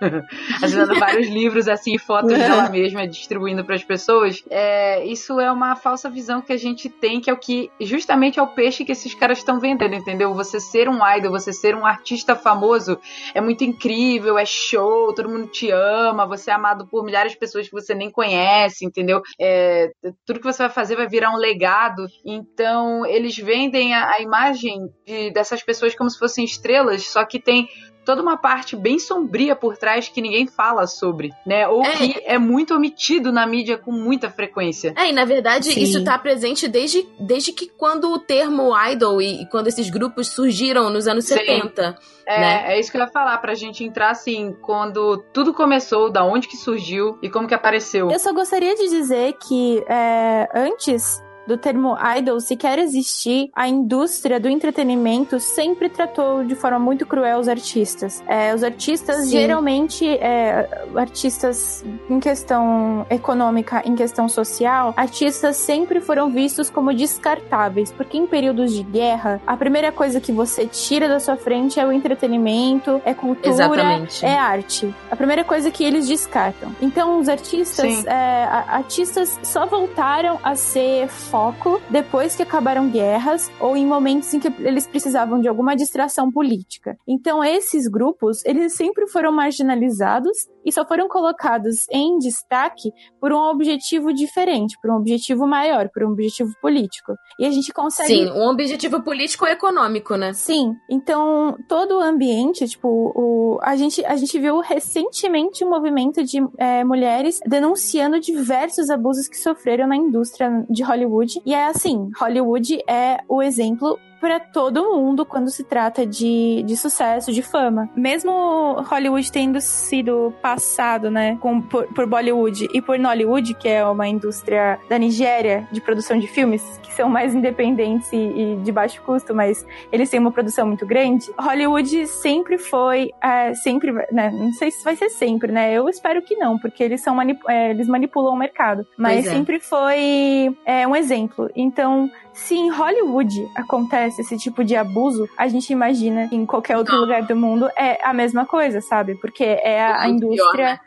assinando vários livros, assim, fotos dela mesma, distribuindo para as pessoas. É, isso é uma falsa visão que a gente tem, que é o que justamente é o peixe que esses caras estão vendendo, entendeu? Você ser um idol, você ser um artista famoso é muito incrível, é show, todo mundo te ama, você é amado por milhares de pessoas que você nem conhece, entendeu? É, tudo que você vai fazer vai virar um legado. Então, eles vendem a, a imagem de- dessas pessoas como se fossem estrelas, só que tem toda uma parte bem sombria por trás que ninguém fala sobre, né? Ou É. que é muito omitido na mídia com muita frequência. É, e na verdade Sim. isso tá presente desde, desde que quando o termo idol e, e quando esses grupos surgiram nos anos Sim. 70. É, Né? é isso que eu ia falar, pra gente entrar assim, quando tudo começou, da onde que surgiu e como que apareceu. Eu só gostaria de dizer que é, antes do termo idol sequer existir, a indústria do entretenimento sempre tratou de forma muito cruel os artistas. É, os artistas, Sim. geralmente, é, artistas em questão econômica, em questão social, artistas sempre foram vistos como descartáveis, porque em períodos de guerra, a primeira coisa que você tira da sua frente é o entretenimento, é cultura, Exatamente. é arte. A primeira coisa que eles descartam. Então, os artistas, é, artistas só voltaram a ser foco depois que acabaram guerras ou em momentos em que eles precisavam de alguma distração política. Então, esses grupos, eles sempre foram marginalizados e só foram colocados em destaque por um objetivo diferente, por um objetivo maior, por um objetivo político. E a gente consegue Sim, um objetivo político e econômico, né? Sim, então todo o ambiente, tipo, o, a, gente, a gente viu recentemente um movimento de é, mulheres denunciando diversos abusos que sofreram na indústria de Hollywood. E é assim, Hollywood é o exemplo para todo mundo quando se trata de, de sucesso, de fama. Mesmo Hollywood tendo sido passado, né, com, por, por Bollywood e por Nollywood, que é uma indústria da Nigéria de produção de filmes, que são mais independentes e, e de baixo custo, mas eles têm uma produção muito grande. Hollywood sempre foi, é, sempre, né, não sei se vai ser sempre, né, eu espero que não, porque eles são manip é, eles manipulam o mercado, mas é. sempre foi é, um exemplo. Então, se em Hollywood acontece esse tipo de abuso, a gente imagina que em qualquer outro lugar do mundo é a mesma coisa, sabe? Porque é a, a Muito pior, indústria né?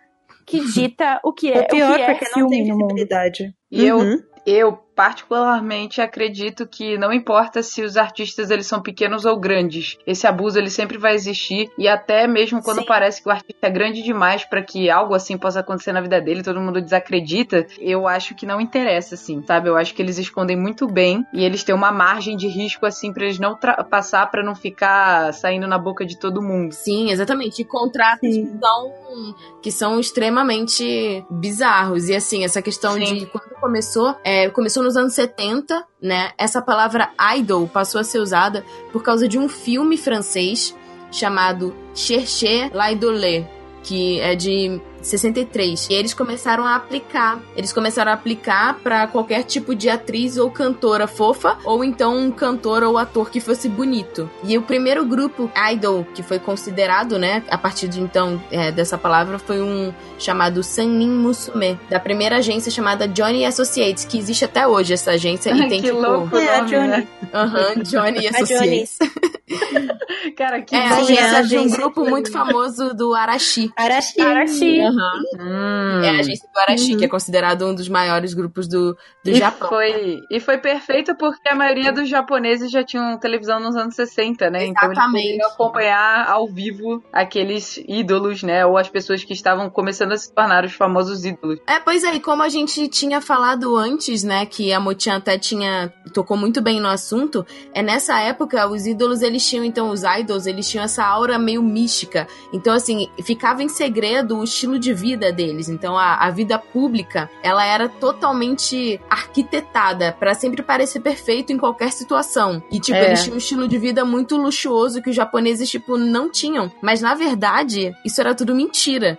que dita o que é, É pior o que é porque não filme tem no mundo. visibilidade. E eu, Uhum. eu particularmente acredito que não importa se os artistas eles são pequenos ou grandes, esse abuso ele sempre vai existir e até mesmo quando Sim. parece que o artista é grande demais para que algo assim possa acontecer na vida dele, todo mundo desacredita, eu acho que não interessa assim, sabe? Eu acho que eles escondem muito bem e eles têm uma margem de risco assim para eles não passar para não ficar saindo na boca de todo mundo. Sim, exatamente. E contratos Sim. que são, que são extremamente bizarros. E assim, essa questão Sim. de quando começou, é, começou nos anos 70, né? Essa palavra idol passou a ser usada por causa de um filme francês chamado Cherche Laidolé, que é de 63. E eles começaram a aplicar. Eles começaram a aplicar para qualquer tipo de atriz ou cantora fofa, ou então um cantor ou ator que fosse bonito. E o primeiro grupo idol que foi considerado, né, a partir de então é, dessa palavra, foi um chamado Sannin Musume, da primeira agência chamada Johnny Associates, que existe até hoje essa agência Ai, e tem que tipo, louco É, a nome, Johnny. né? aham, Johnny Associates. Cara, que É, a agência é de um grupo muito famoso do Arashi. Arashi. Arashi. Aham. Hum. É a agência do Arashi, Uhum. que é considerado um dos maiores grupos do, do E Japão. foi, e foi perfeito porque a maioria dos japoneses já tinham televisão nos anos 60, né? Então eles Exatamente. acompanhar ao vivo aqueles ídolos, né? Ou as pessoas que estavam começando a se tornar os famosos ídolos. É, pois é, e como a gente tinha falado antes, né, que a Motian até tinha tocou muito bem no assunto, é nessa época os ídolos eles tinham então os idols, eles tinham essa aura meio mística. Então assim, ficava em segredo o estilo de vida deles. Então a, a vida pública, ela era totalmente arquitetada pra sempre parecer perfeito em qualquer situação. E tipo, É. eles tinham um estilo de vida muito luxuoso que os japoneses tipo não tinham. Mas na verdade, isso era tudo mentira.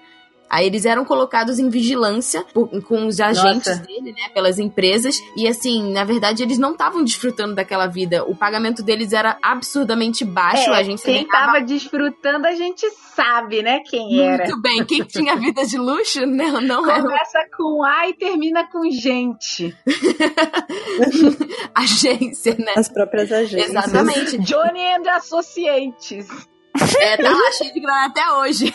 Aí eles eram colocados em vigilância por- com os agentes Nossa. dele, né? Pelas empresas. E assim, na verdade, eles não estavam desfrutando daquela vida. O pagamento deles era absurdamente baixo. a gente É, quem tava desfrutando a gente sabe, né? Quem era. muito bem. Quem tinha vida de luxo, não, não era Começa com A e termina com gente. agência, né? As próprias agências. Exatamente. Johnny and Associates. É, tá lá cheio de grana até hoje.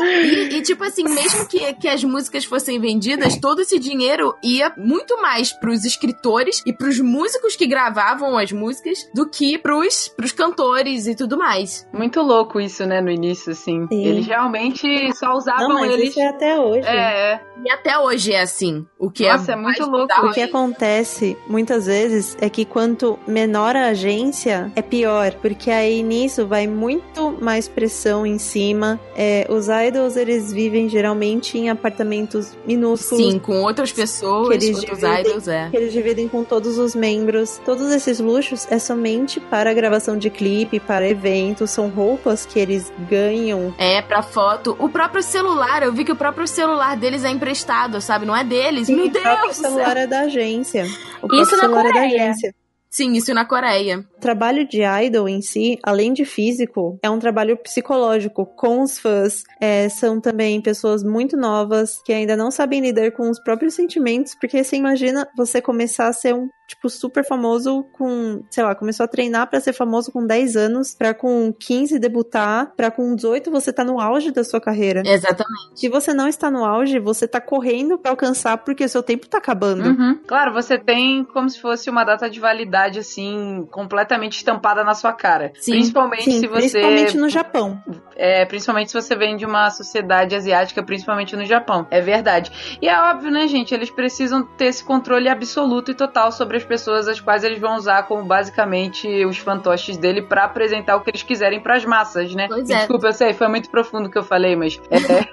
e, e, tipo assim, mesmo que, que as músicas fossem vendidas, todo esse dinheiro ia muito mais pros escritores e pros músicos que gravavam as músicas do que pros, pros cantores e tudo mais. Muito louco isso, né? No início, assim. Sim. Eles realmente só usavam Não, mas eles. isso é até hoje. É, é. E até hoje é assim. O que Nossa, é, é muito louco. O que acontece muitas vezes é que quanto menor a agência, é pior, porque aí nisso vai muito mais pressão em cima. É, os idols eles vivem geralmente em apartamentos minúsculos. Sim, com outras pessoas, Que eles outros dividem. idols, é. Que eles dividem com todos os membros. Todos esses luxos é somente para gravação de clipe, para eventos, são roupas que eles ganham. É, pra foto. O próprio celular, eu vi que o próprio celular deles é emprestado, sabe? Não é deles. Meu o próprio Deus! do céu. celular é da agência. O Isso próprio na celular é da Coreia. agência. Sim, isso na Coreia. O trabalho de idol em si, além de físico, é um trabalho psicológico com os fãs. É, são também pessoas muito novas que ainda não sabem lidar com os próprios sentimentos, porque você imagina você começar a ser um tipo super famoso com, sei lá, começou a treinar pra ser famoso com 10 anos, pra com 15 debutar, pra com 18 você tá no auge da sua carreira. Exatamente. Se você não está no auge, você tá correndo pra alcançar porque o seu tempo tá acabando. Uhum. Claro, você tem como se fosse uma data de validade, assim, completamente estampada na sua cara. Sim. principalmente Sim, se você. principalmente no Japão. É, principalmente se você vem de uma sociedade asiática, principalmente no Japão. É verdade. E é óbvio, né, gente? Eles precisam ter esse controle absoluto e total sobre as pessoas as quais eles vão usar como basicamente os fantoches dele pra apresentar o que eles quiserem pras massas, né? Pois é. Desculpa, eu sei, foi muito profundo o que eu falei, mas. É,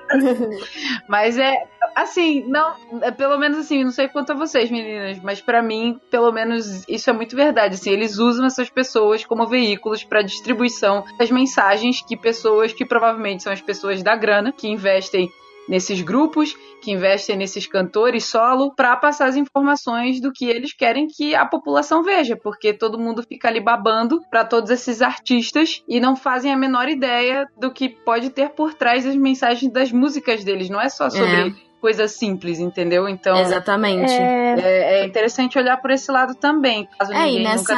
mas é. Assim, não. É, pelo menos assim, não sei quanto a vocês, meninas, mas pra mim, pelo menos, isso é muito verdade. Assim, eles usam essas pessoas como veículos pra distribuição das mensagens que pessoas que provavelmente são as pessoas da grana, que investem nesses grupos, que investem nesses cantores solo, pra passar as informações do que eles querem que a população veja, porque todo mundo fica ali babando pra todos esses artistas e não fazem a menor ideia do que pode ter por trás das mensagens das músicas deles. Não é só sobre coisa simples, entendeu? Então Exatamente. É, é, é interessante olhar por esse lado também, caso É, e nessa,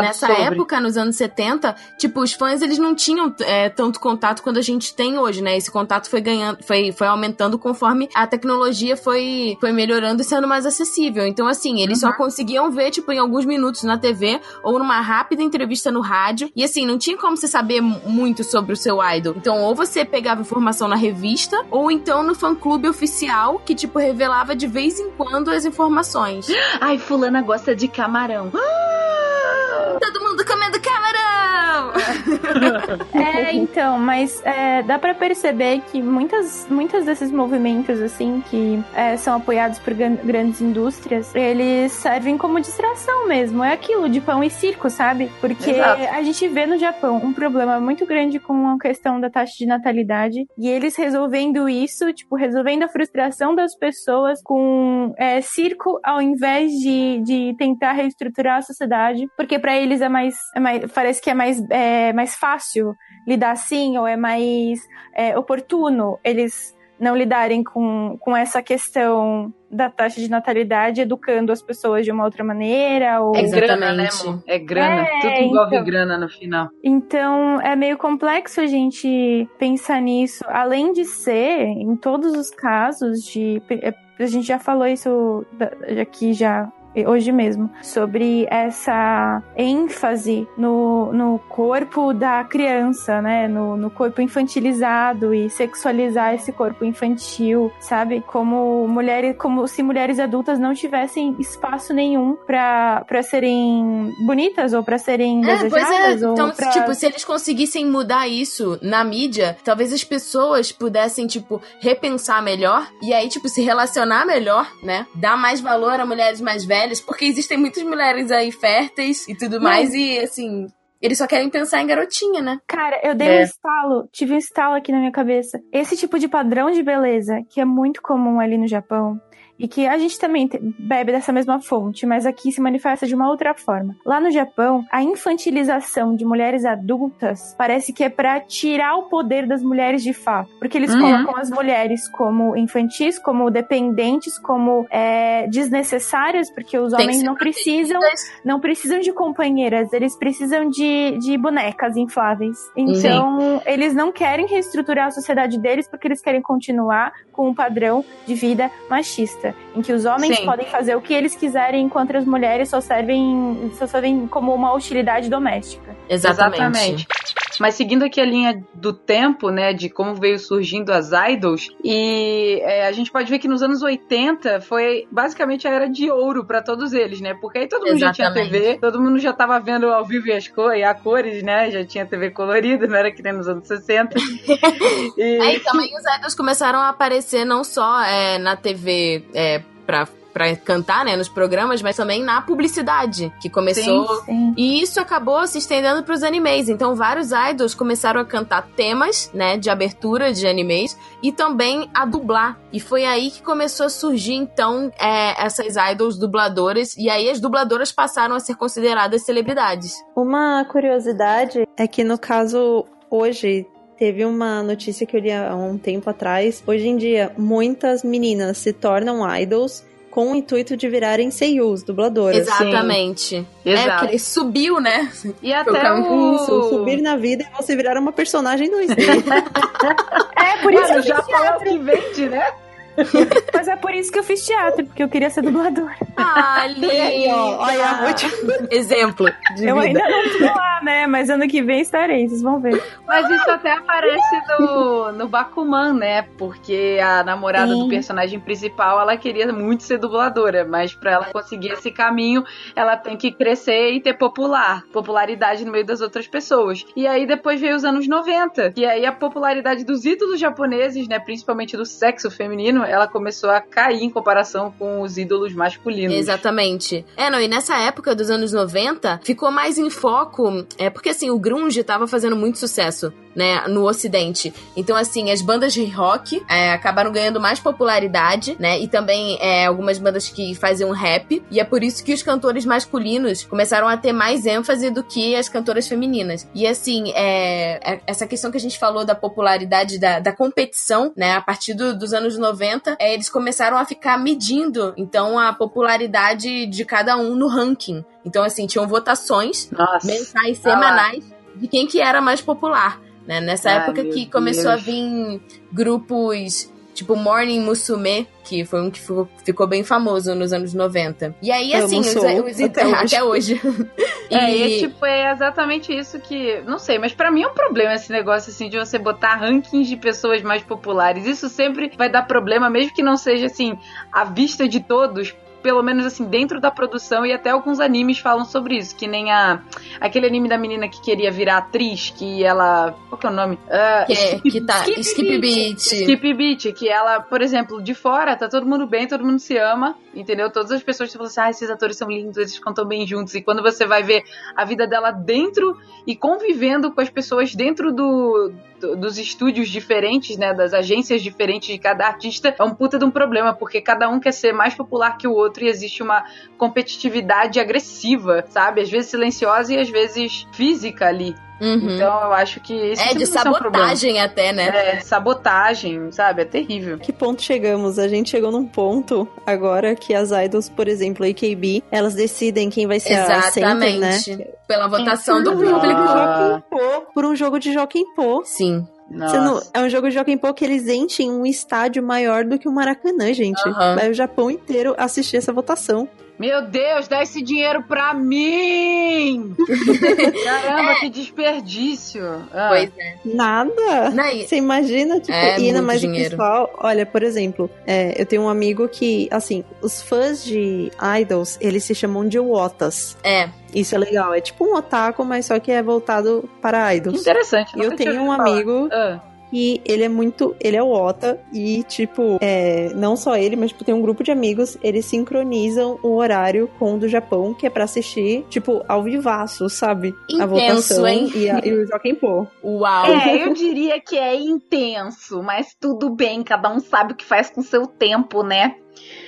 nessa sobre. época, nos anos 70, tipo, os fãs eles não tinham é, tanto contato quanto a gente tem hoje, né? Esse contato foi ganhando, foi, foi aumentando conforme a tecnologia foi, foi melhorando e sendo mais acessível. Então, assim, eles Uhum. só conseguiam ver, tipo, em alguns minutos na TV ou numa rápida entrevista no rádio. E assim, não tinha como você saber mu- muito sobre o seu idol. Então, ou você pegava informação na revista, ou então no fã-clube oficial, que, tipo, revelava de vez em quando as informações. Ai, fulana gosta de camarão. Todo mundo comendo! É, então, mas é, dá pra perceber que muitas, muitas desses movimentos, assim, que é, são apoiados por gran- grandes indústrias, eles servem como distração mesmo. É aquilo de pão e circo, sabe? Porque Exato. a gente vê no Japão um problema muito grande com a questão da taxa de natalidade e eles resolvendo isso, tipo, resolvendo a frustração das pessoas com é, circo ao invés de, de tentar reestruturar a sociedade, porque pra eles é mais, é mais- parece que é mais, é mais fácil lidar assim, ou é mais é, oportuno eles não lidarem com, com essa questão da taxa de natalidade, educando as pessoas de uma outra maneira, ou... É grana, né, amor? É grana. É, Tudo envolve então. grana no final. Então, é meio complexo a gente pensar nisso. Além de ser, em todos os casos de. é, A gente já falou isso da- aqui já. Hoje mesmo, sobre essa ênfase no, no corpo da criança, né? No, no corpo infantilizado e sexualizar esse corpo infantil, sabe? Como mulheres, como se mulheres adultas não tivessem espaço nenhum pra pra serem bonitas ou pra serem É, pois é. desejadas Então, pra... tipo, se eles conseguissem mudar isso na mídia, talvez as pessoas pudessem, tipo, repensar melhor e aí, tipo, se relacionar melhor, né? Dar mais valor a mulheres mais velhas, porque existem muitas mulheres aí férteis e tudo mais, e assim. Eles só querem pensar em garotinha, né? Cara, eu dei É. um estalo, tive um estalo aqui na minha cabeça. Esse tipo de padrão de beleza, que é muito comum ali no Japão, e que a gente também bebe dessa mesma fonte, mas aqui se manifesta de uma outra forma. Lá no Japão, a infantilização de mulheres adultas parece que é pra tirar o poder das mulheres de fato. Porque eles Uhum. colocam as mulheres como infantis, como dependentes, como é, desnecessárias, porque os homens não precisam não precisam de companheiras, eles precisam de, de bonecas infláveis. Então, eles não querem reestruturar a sociedade deles porque eles querem continuar com um padrão de vida machista, em que os homens Sim. podem fazer o que eles quiserem enquanto as mulheres só servem, só servem como uma utilidade doméstica. Exatamente. Mas seguindo aqui a linha do tempo, né, de como veio surgindo as idols, e é, a gente pode ver que nos anos 80 foi basicamente a era de ouro pra todos eles, né? Porque aí todo mundo já tinha Exatamente. TV, todo mundo já tava vendo ao vivo e as cores, a cores, né? Já tinha TV colorida, não era que nem nos anos 60. E- Aí também os idols começaram a aparecer não só é, na TV é, pra, pra cantar, né, nos programas, mas também na publicidade, que começou Sim. E isso acabou se estendendo para os animes. Então, vários idols começaram a cantar temas, né, de abertura de animes e também a dublar. E foi aí que começou a surgir, então, é, essas idols dubladoras. E aí as dubladoras passaram a ser consideradas celebridades. Uma curiosidade é que no caso hoje teve uma notícia que eu li há um tempo atrás. Hoje em dia, muitas meninas se tornam idols com o intuito de virarem seiyus, dubladoras. Exatamente. É, Exato. porque ele subiu, né? E até caminho, Isso, o... subir na vida e você virar uma personagem 2D. É por isso Mano, que já o teatro. que vende, né? Mas é por isso que eu fiz teatro, porque eu queria ser dubladora. Ah, ó, olha, último Exemplo de Eu vida. ainda não tô lá, né? Mas ano que vem estarei, vocês vão ver. Mas isso até aparece no, no Bakuman, né? Porque a namorada Sim. do personagem principal, ela queria muito ser dubladora, mas pra ela conseguir esse caminho, ela tem que crescer e ter popular, popularidade no meio das outras pessoas. E aí depois veio os anos 90, e aí a popularidade dos ídolos japoneses, né, principalmente do sexo feminino, ela começou a cair em comparação com os ídolos masculinos. Exatamente. É, não, e nessa época dos anos 90, ficou mais em foco, é porque assim, o grunge tava fazendo muito sucesso, né, no ocidente. Então, assim, as bandas de rock é, acabaram ganhando mais popularidade, né, e também é, algumas bandas que faziam rap, e é por isso que os cantores masculinos começaram a ter mais ênfase do que as cantoras femininas. E assim, é, é- essa questão que a gente falou da popularidade da, da competição, né, a partir do- dos anos 90, é, eles começaram a ficar medindo, então, a popularidade de cada um no ranking. Então, assim, tinham votações Nossa. mensais, semanais, de quem que era mais popular, né? Nessa Ai, época que começou Deus. a vir grupos tipo Morning Musume, que foi um que ficou, ficou bem famoso nos anos 90. E aí, Amo assim, os, os- até hoje. até hoje. É, E- e tipo, é exatamente isso que. Não sei, mas pra mim é um problema esse negócio assim de você botar rankings de pessoas mais populares. Isso sempre vai dar problema, mesmo que não seja assim, à vista de todos. Pelo menos assim, dentro da produção, e até alguns animes falam sobre isso, que nem a aquele anime da menina que queria virar atriz, que ela. Qual que é o nome? Uh, Que, é- que tá. Skip Skip, Beat. Skip Beat, que ela, por exemplo, de fora, tá todo mundo bem, todo mundo se ama, entendeu? Todas as pessoas falam assim, ah, esses atores são lindos, eles cantam bem juntos. E quando você vai ver a vida dela dentro e convivendo com as pessoas dentro do- dos estúdios diferentes, né, das agências diferentes de cada artista, é um puta de um problema, porque cada um quer ser mais popular que o outro e existe uma competitividade agressiva, sabe? Às vezes silenciosa e às vezes física ali. Uhum. Então eu acho que isso é, de sempre vai ser um sabotagem até, né? É, sabotagem, sabe? É terrível. Que ponto chegamos? A gente chegou num ponto agora que as idols, por exemplo, a AKB, elas decidem quem vai ser a center, né? Exatamente. Pela votação do Por um jogo de público. Ah. Por um jogo de Joaquim Pô. Sim. Não- é um jogo de Joaquim Pô que eles enchem um estádio maior do que o Maracanã, gente. Aham. Vai o Japão inteiro assistir essa votação. Meu Deus, dá esse dinheiro pra mim! Caramba, que desperdício! Ah, Pois é. Nada! Não, Você imagina, tipo, É, e ainda muito mais dinheiro. o pessoal. Olha, por exemplo, é, eu tenho um amigo que, assim, os fãs de idols, eles se chamam de Wotas. É. Isso é legal. É tipo um otaku, mas só que é voltado para idols. interessante. Eu tenho um falar. amigo Ah, que ele é muito. Ele é o Ota. E, tipo, é, não só ele, mas tipo, tem um grupo de amigos. Eles sincronizam o horário com o do Japão, que é pra assistir, tipo, ao vivaço, sabe? a Intenso, votação hein? E, a, e o Joaquim Pô. Uau. É, eu diria que é intenso, mas tudo bem, cada um sabe o que faz com seu tempo, né?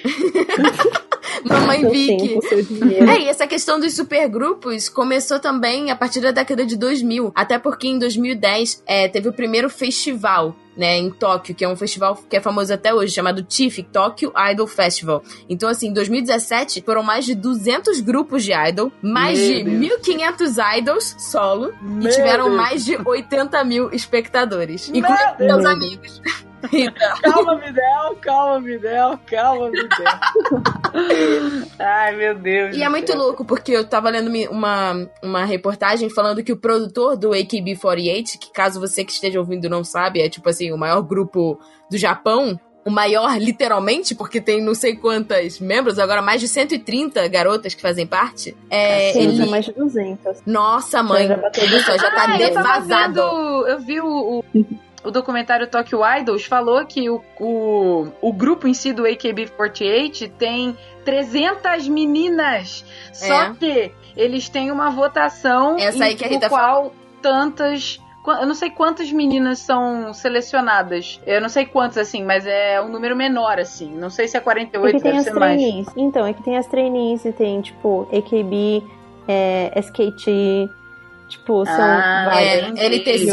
Mamãe Seu Vicky. tempo, seu dinheiro. É, e essa questão dos supergrupos começou também a partir da década de 2000. Até porque em 2010 é, teve o primeiro festival, né, em Tóquio, que é um festival que é famoso até hoje, chamado TIFF, Tokyo Idol Festival. Então, assim, em 2017 foram mais de 200 grupos de idol, mais Meu de Deus. 1.500 idols solo Meu e tiveram Deus. mais de 80 mil espectadores, Meu incluindo Deus. meus amigos. Calma, Videl, calma, Videl, calma, Videl. Ai, meu Deus. E é muito louco, porque eu tava lendo uma, uma reportagem falando que o produtor do AKB48, que caso você que esteja ouvindo não sabe, é tipo assim, o maior grupo do Japão, o maior literalmente, porque tem não sei quantas membros, agora mais de 130 garotas que fazem parte. É, Sim, ele... são mais de 200. Nossa, mãe, Já bateu olha só, já tá Ah, eu defasado. vendo, eu vi o, o, o documentário Tokyo Idols, falou que o, o, o grupo em si do AKB48 tem 300 meninas. Só É. que eles têm uma votação Essa aí em que a Rita qual tantas... Eu não sei quantas meninas são selecionadas. Eu não sei quantas, assim, mas é um número menor, assim. Não sei se é É 48, que tem deve as ser mais. trainees. Então, é que tem as trainees e tem, tipo, AKB, é, SKT, tipo, são Ah, várias. É. LTZ,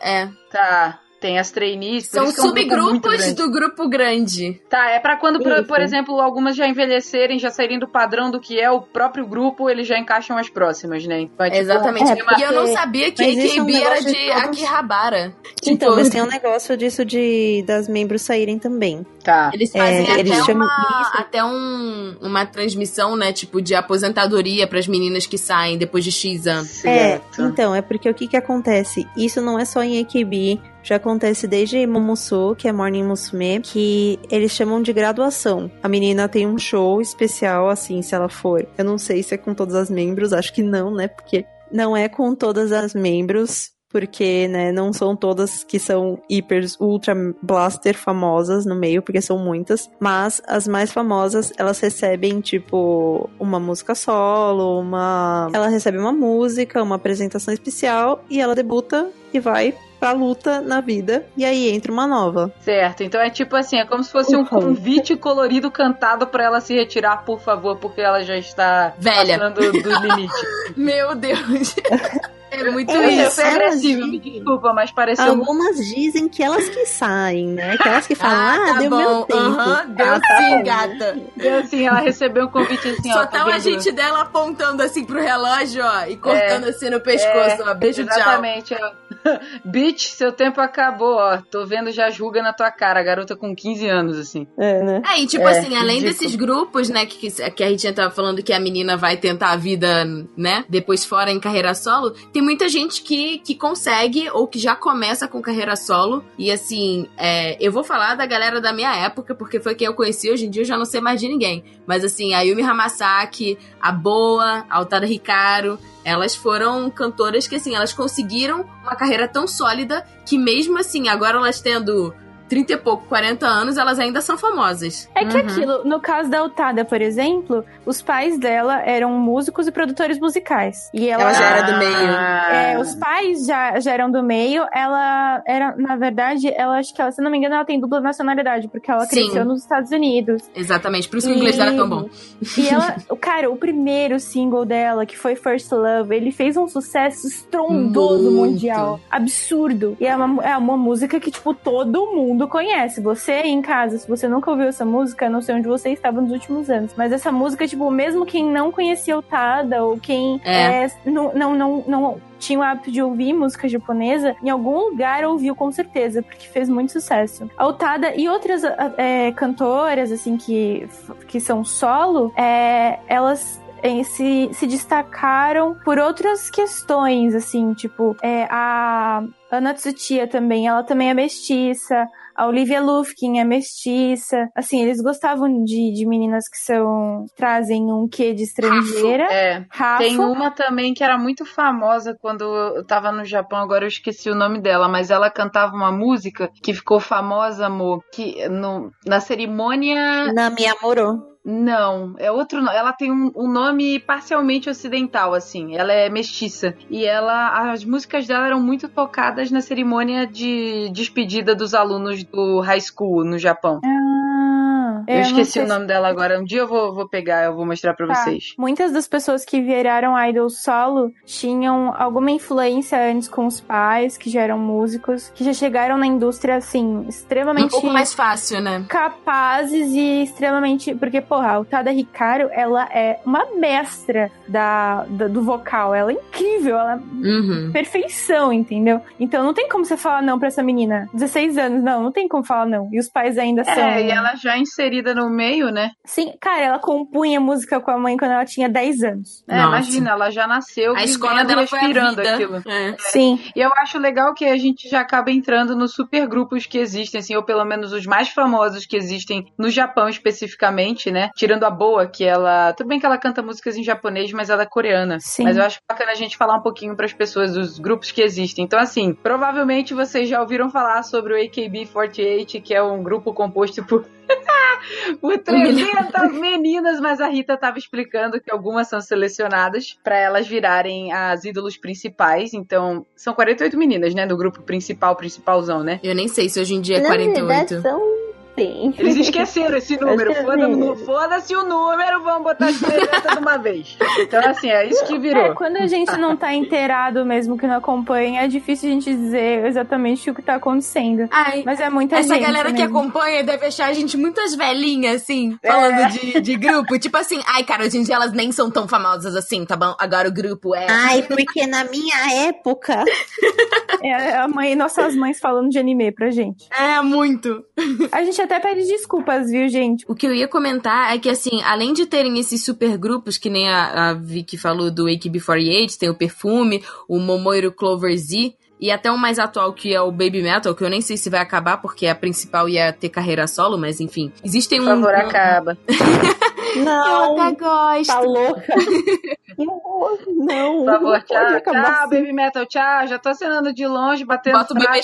é. Tá. Tem as trainees. São é um subgrupos do grupo grande. Tá, é pra quando, por, por exemplo, algumas já envelhecerem, já saírem do padrão do que é o próprio grupo, eles já encaixam as próximas, né? Então, é tipo, Exatamente. é, E eu não porque- sabia que mas isso é um AKB era de de todos- Akihabara. Então, Tipo, mas tem um negócio disso de das membros saírem também. Tá. Eles fazem É, até, eles uma, até um, uma transmissão, né? Tipo, de aposentadoria pras meninas que saem depois de X anos. Certo. É, então, é porque o que que acontece? Isso não é só em AKB, já acontece desde Momosu, que é Morning Musume, que eles chamam de graduação. A menina tem um show especial, assim, se ela for. Eu não sei se é com todas as membros, acho que não, né? Porque não é com todas as membros, porque, né, não são todas que são hiper, ultra blaster famosas no meio, porque são muitas, mas as mais famosas, elas recebem, tipo, uma música solo, uma... Ela recebe uma música, uma apresentação especial, e ela debuta e vai pra luta na vida, e aí entra uma nova. Certo. Então é tipo assim, é como se fosse um Por favor. convite colorido cantado pra ela se retirar, por favor, porque ela já está Velha. passando do limite. Meu Deus. É muito eu isso. agressiva, dizem- me desculpa, mas pareceu muito. Algumas dizem que elas que saem, né? Que elas que falam, ah, tá deu bom. meu tempo. Aham, deu Ah, tá sim, bom. gata. Então, assim, ela recebeu um convite assim, ó. Só tá o vendo? agente dela apontando assim pro relógio, ó, e cortando assim no pescoço, ó. Beijo, tchau. Exatamente. ó. Bitch, seu tempo acabou, ó. Tô vendo já julga na tua cara, a garota com 15 anos, assim. É, né? É, e tipo É, assim, além ridículo. desses grupos, né, que, que a Ritinha tava falando que a menina vai tentar a vida, né, depois fora em carreira solo, tem tem muita gente que, que consegue ou que já começa com carreira solo. E assim, é, eu vou falar da galera da minha época, porque foi quem eu conheci. Hoje em dia eu já não sei mais de ninguém. Mas assim, a Yumi Hamasaki, a Boa, a Altada Ricardo, elas foram cantoras que, assim, elas conseguiram uma carreira tão sólida que mesmo assim, agora elas tendo 30 e pouco, 40 anos, elas ainda são famosas. É que Uhum. aquilo, no caso da Altada, por exemplo, os pais dela eram músicos e produtores musicais. E ela, Ela já era do meio. É, os pais já, já eram do meio. Ela era, na verdade, ela acho que ela, se não me engano, ela tem dupla nacionalidade, porque ela Sim. cresceu nos Estados Unidos. Exatamente, por isso que o inglês dela é tão bom. E ela, o cara, o primeiro single dela, que foi First Love, ele fez um sucesso estrondoso Muito. mundial. Absurdo. E é uma, é uma música que, tipo, todo mundo conhece. Você aí em casa, se você nunca ouviu essa música, não sei onde você estava nos últimos anos. Mas essa música, tipo, mesmo quem não conhecia o Tada, ou quem É. é, não, não, não, não tinha o hábito de ouvir música japonesa, em algum lugar ouviu com certeza, porque fez muito sucesso. A Utada e outras é, cantoras, assim, que, que são solo, é, elas eh, se, se destacaram por outras questões, assim, tipo, é, a Ana Tsuchiya também, ela também é mestiça, a Olivia Lufkin é mestiça, assim, eles gostavam de, de meninas que são, trazem um quê de estrangeira, É. Rafa, Tem uma também que era muito famosa quando eu tava no Japão, agora eu esqueci o nome dela, mas ela cantava uma música que ficou famosa, amor, que no, na cerimônia. Nami Amorô. Não, é outro. Ela tem um, um nome parcialmente ocidental, assim. Ela é mestiça. E ela. As músicas dela eram muito tocadas na cerimônia de despedida dos alunos do high school no Japão. Ah, eu não esqueci sei o nome dela agora. Um dia eu vou, vou pegar, eu vou mostrar pra Tá. vocês. Muitas das pessoas que viraram idol solo tinham alguma influência antes com os pais, que já eram músicos, que já chegaram na indústria, assim, Um extremamente pouco mais fácil, né? capazes e extremamente. Porque, porra, a Utada Ricardo, ela é uma mestra da, da- do vocal. Ela é incrível, ela é Uhum. perfeição, entendeu? Então não tem como você falar não pra essa menina. 16 anos, não, não tem como falar não. E os pais ainda são. É, e ela já inserida no meio, né? Sim, cara, ela compunha música com a mãe quando ela tinha 10 anos. É, Nossa. imagina, ela já nasceu A escola dela foi a respirando vida. aquilo. É. Sim. E eu acho legal que a gente já acaba entrando nos supergrupos que existem, assim, ou pelo menos os mais famosos que existem no Japão especificamente, né? Tirando a Boa, que ela. Tudo bem que ela canta músicas em japonês, mas ela é coreana. Sim. Mas eu acho bacana a gente falar um pouquinho para as pessoas dos grupos que existem. Então, assim, provavelmente vocês já ouviram falar sobre o AKB48, que é um grupo composto por. por 300 meninas, mas a Rita tava explicando que algumas são selecionadas para elas virarem as ídolos principais. Então, são 48 meninas, né? Do grupo principal, principalzão, né? Eu nem sei se hoje em dia é Na 48. verdade, são... Sim. Eles esqueceram esse número. Que Foda-. Foda-se o número, vamos botar as 300 de uma vez. Então, assim, é isso que É, virou. quando a gente não tá inteirado mesmo, que não acompanha, é difícil a gente dizer exatamente o que tá acontecendo. Ai, Mas é muita essa gente galera que mesmo. acompanha deve achar a gente muitas velhinhas, assim, falando de, de grupo. Tipo assim, ai, cara, hoje em dia elas nem são tão famosas assim, tá bom? Agora o grupo é. Ai, porque na minha época. É a mãe, nossas mães falando de anime pra gente. É, muito. A gente até pede desculpas, viu, gente? O que eu ia comentar é que, assim, além de terem esses super grupos, que nem a, a Vicky falou do AKB48, tem o Perfume, o Momoiro Clover Z, e até o mais atual que é o Baby Metal, que eu nem sei se vai acabar, porque a principal ia ter carreira solo, mas enfim. Existem Por um. favor, um- acaba. Eu Não, até gosto. tá louca. Não, Por favor, tchau, acabar tchau, assim. Baby Metal, tchau. Já tô acenando de longe, batendo Bota o bebê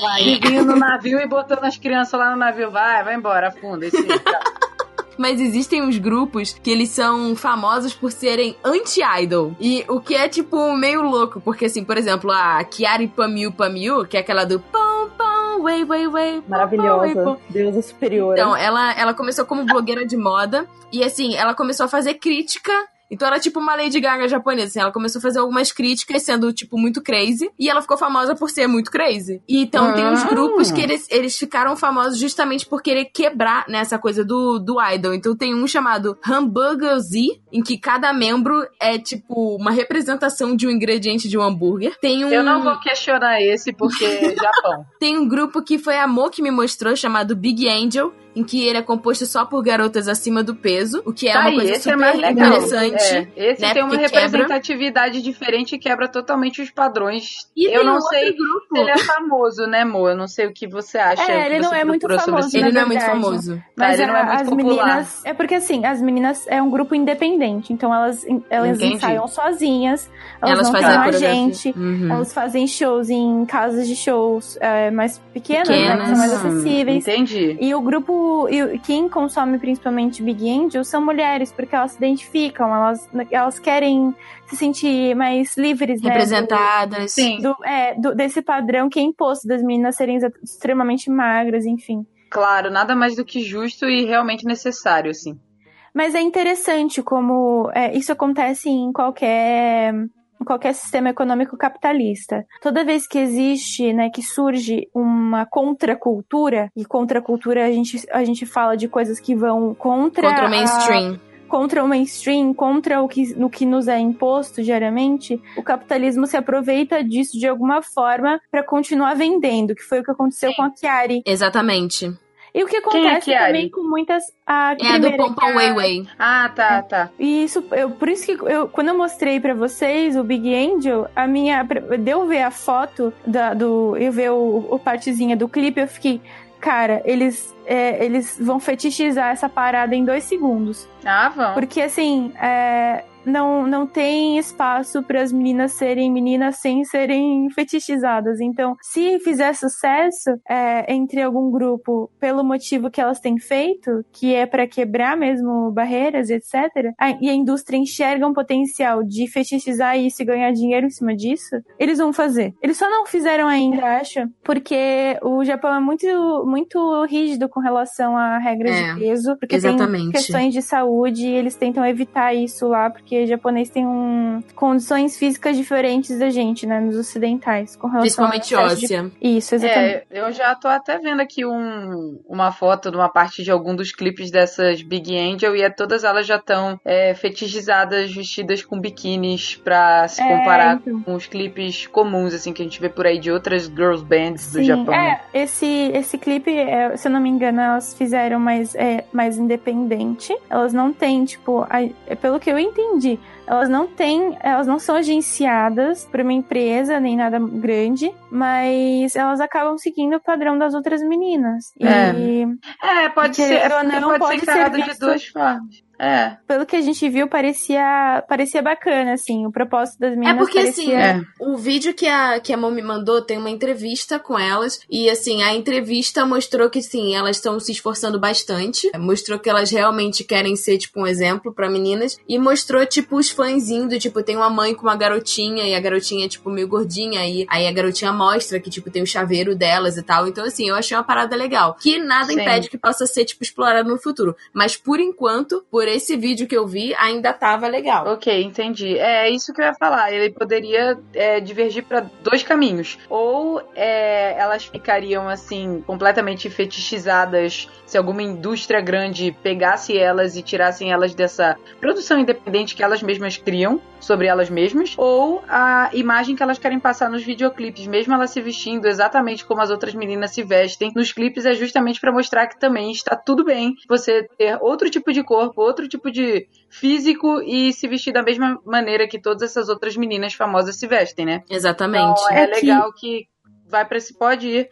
vai. Vivinho no navio e botando as crianças lá no navio. Vai, vai embora, afunda. Esse. Mas existem uns grupos que eles são famosos por serem anti-idol. E o que é, tipo, meio louco. Porque, assim, por exemplo, a Kiari Pamiu Pamiu, que é aquela do pão, pão, way, way, way. pão, pão, way, Maravilhosa. pão. Deusa superior. Então, ela, ela começou como blogueira de moda. E, assim, ela começou a fazer crítica. Então, era tipo uma Lady Gaga japonesa. Assim, ela começou a fazer algumas críticas, sendo, tipo, muito crazy. E ela ficou famosa por ser muito crazy. E, então, tem uns Ah. grupos que eles, eles ficaram famosos justamente por querer quebrar nessa coisa do, do idol. Então, tem um chamado Hamburger Z, em que cada membro é, tipo, uma representação de um ingrediente de um hambúrguer. Tem um... Eu não vou questionar esse porque Japão. Tem um grupo que foi a Mo que me mostrou, chamado Big Angel, em que ele é composto só por garotas acima do peso, o que é Tá uma aí, coisa esse é super mais legal. interessante. É, esse né, tem uma porque quebra. representatividade diferente e quebra totalmente os padrões. E eu não um sei grupo. se ele é famoso, né, Mo? Eu não sei o que você acha. É, ele não é muito famoso, Ele não é muito famoso. Mas ele não é muito as popular. meninas. É porque assim, as meninas é um grupo independente, então elas, elas Entendi. ensaiam sozinhas, elas, Elas não fazem têm a gente. Uhum. Elas fazem shows em casas de shows é, mais pequenas, né, que são mais Pequenas. acessíveis. Entendi. E o grupo, e quem consome principalmente Big Angel são mulheres, porque elas se identificam, elas, elas querem se sentir mais livres, né? Representadas. Sim. Do, do- é, do- desse padrão que é imposto das meninas serem extremamente magras, enfim. Claro, nada mais do que justo e realmente necessário, assim. Mas é interessante como é, isso acontece em qualquer em qualquer sistema econômico capitalista. Toda vez que existe, né, que surge uma contracultura, e contracultura a gente, a gente fala de coisas que vão contra, Contra o a- mainstream. contra o mainstream, contra o que, no que nos é imposto diariamente, o capitalismo se aproveita disso de alguma forma para continuar vendendo, que foi o que aconteceu com a Chiari. Exatamente. E o que é acontece Chiari? também com muitas. A É a do que é a- Way. Ah, tá, tá. e isso, eu, por isso que eu, quando eu mostrei pra vocês o Big Angel, a minha. Deu ver a foto da, do. Eu ver o, o partezinha do clipe, eu fiquei. Cara, eles, é, eles vão fetichizar essa parada em dois segundos. Ah, vão. Porque assim, é, não, não tem espaço para as meninas serem meninas sem serem fetichizadas. Então, se fizer sucesso é, entre algum grupo pelo motivo que elas têm feito, que é para quebrar mesmo barreiras, etc., a- e a indústria enxerga um potencial de fetichizar isso e ganhar dinheiro em cima disso, eles vão fazer. Eles só não fizeram ainda, acho, porque o Japão é muito, muito rígido com relação a regras É, de peso, porque exatamente. tem questões de saúde e eles tentam evitar isso lá, porque japonês tem um, condições físicas diferentes da gente, né, nos ocidentais, com relação Principalmente ao excesso de- óssea. Isso, exatamente. É, eu já tô até vendo aqui um, uma foto de uma parte de algum dos clipes dessas Big Angel e é, todas elas já estão fetichizadas, vestidas com biquínis pra se É, comparar então. com os clipes comuns, assim, que a gente vê por aí de outras girls bands do Sim, Japão. né? é, esse, esse clipe, é, se eu não me engano, elas fizeram mais, é, mais independente. Elas não têm, tipo, a- é, pelo que eu entendi, elas não têm, elas não são agenciadas por uma empresa, nem nada grande, mas elas acabam seguindo o padrão das outras meninas. É. E É, pode ser, é não, pode, pode ser ser encarado de duas formas. É, pelo que a gente viu, parecia, parecia bacana, assim, o propósito das meninas porque, assim, parecia... é. O vídeo que a, que a Mom me mandou tem uma entrevista com elas. E, assim, a entrevista mostrou que, sim, elas estão se esforçando bastante. Mostrou que elas realmente querem ser, tipo, um exemplo pra meninas. E mostrou, tipo, os fãs indo. Tipo, tem uma mãe com uma garotinha. E a garotinha, tipo, meio gordinha. E aí a garotinha mostra que, tipo, tem o chaveiro delas e tal. Então, assim, eu achei uma parada legal. Que nada Sim. impede que possa ser, tipo, explorado no futuro. Mas, por enquanto, por esse vídeo que eu vi, ainda tava legal. Ok, entendi. É isso que eu ia falar. Ele poderia é, divergir para dois caminhos. Ou é, elas ficariam assim completamente fetichizadas se alguma indústria grande pegasse elas e tirassem elas dessa produção independente que elas mesmas criam sobre elas mesmas, ou a imagem que elas querem passar nos videoclipes, mesmo elas se vestindo exatamente como as outras meninas se vestem nos clipes, é justamente para mostrar que também está tudo bem você ter outro tipo de corpo, outro tipo de físico e se vestir da mesma maneira que todas essas outras meninas famosas se vestem, né? Exatamente. Então é É que- legal que vai para esse pode ir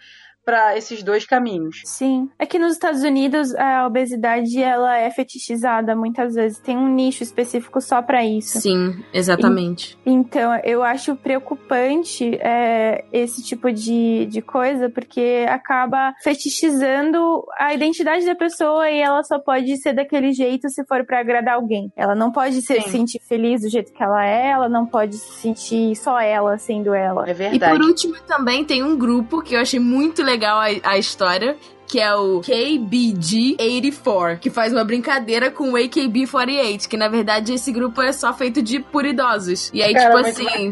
para esses dois caminhos. Sim. É que nos Estados Unidos a obesidade ela é fetichizada muitas vezes. Tem um nicho específico só pra isso. Sim, exatamente. Então, eu acho preocupante é, esse tipo de, de coisa, porque acaba fetichizando a identidade da pessoa e ela só pode ser daquele jeito se for pra agradar alguém. Ela não pode se sentir feliz do jeito que ela é, ela não pode se sentir só ela sendo ela. É E verdade. por último também tem um grupo que eu achei muito legal a, a história. Que é o KBG84, que faz uma brincadeira com o AKB48, que na verdade esse grupo é só feito de puridosos. E aí, Cara, tipo assim.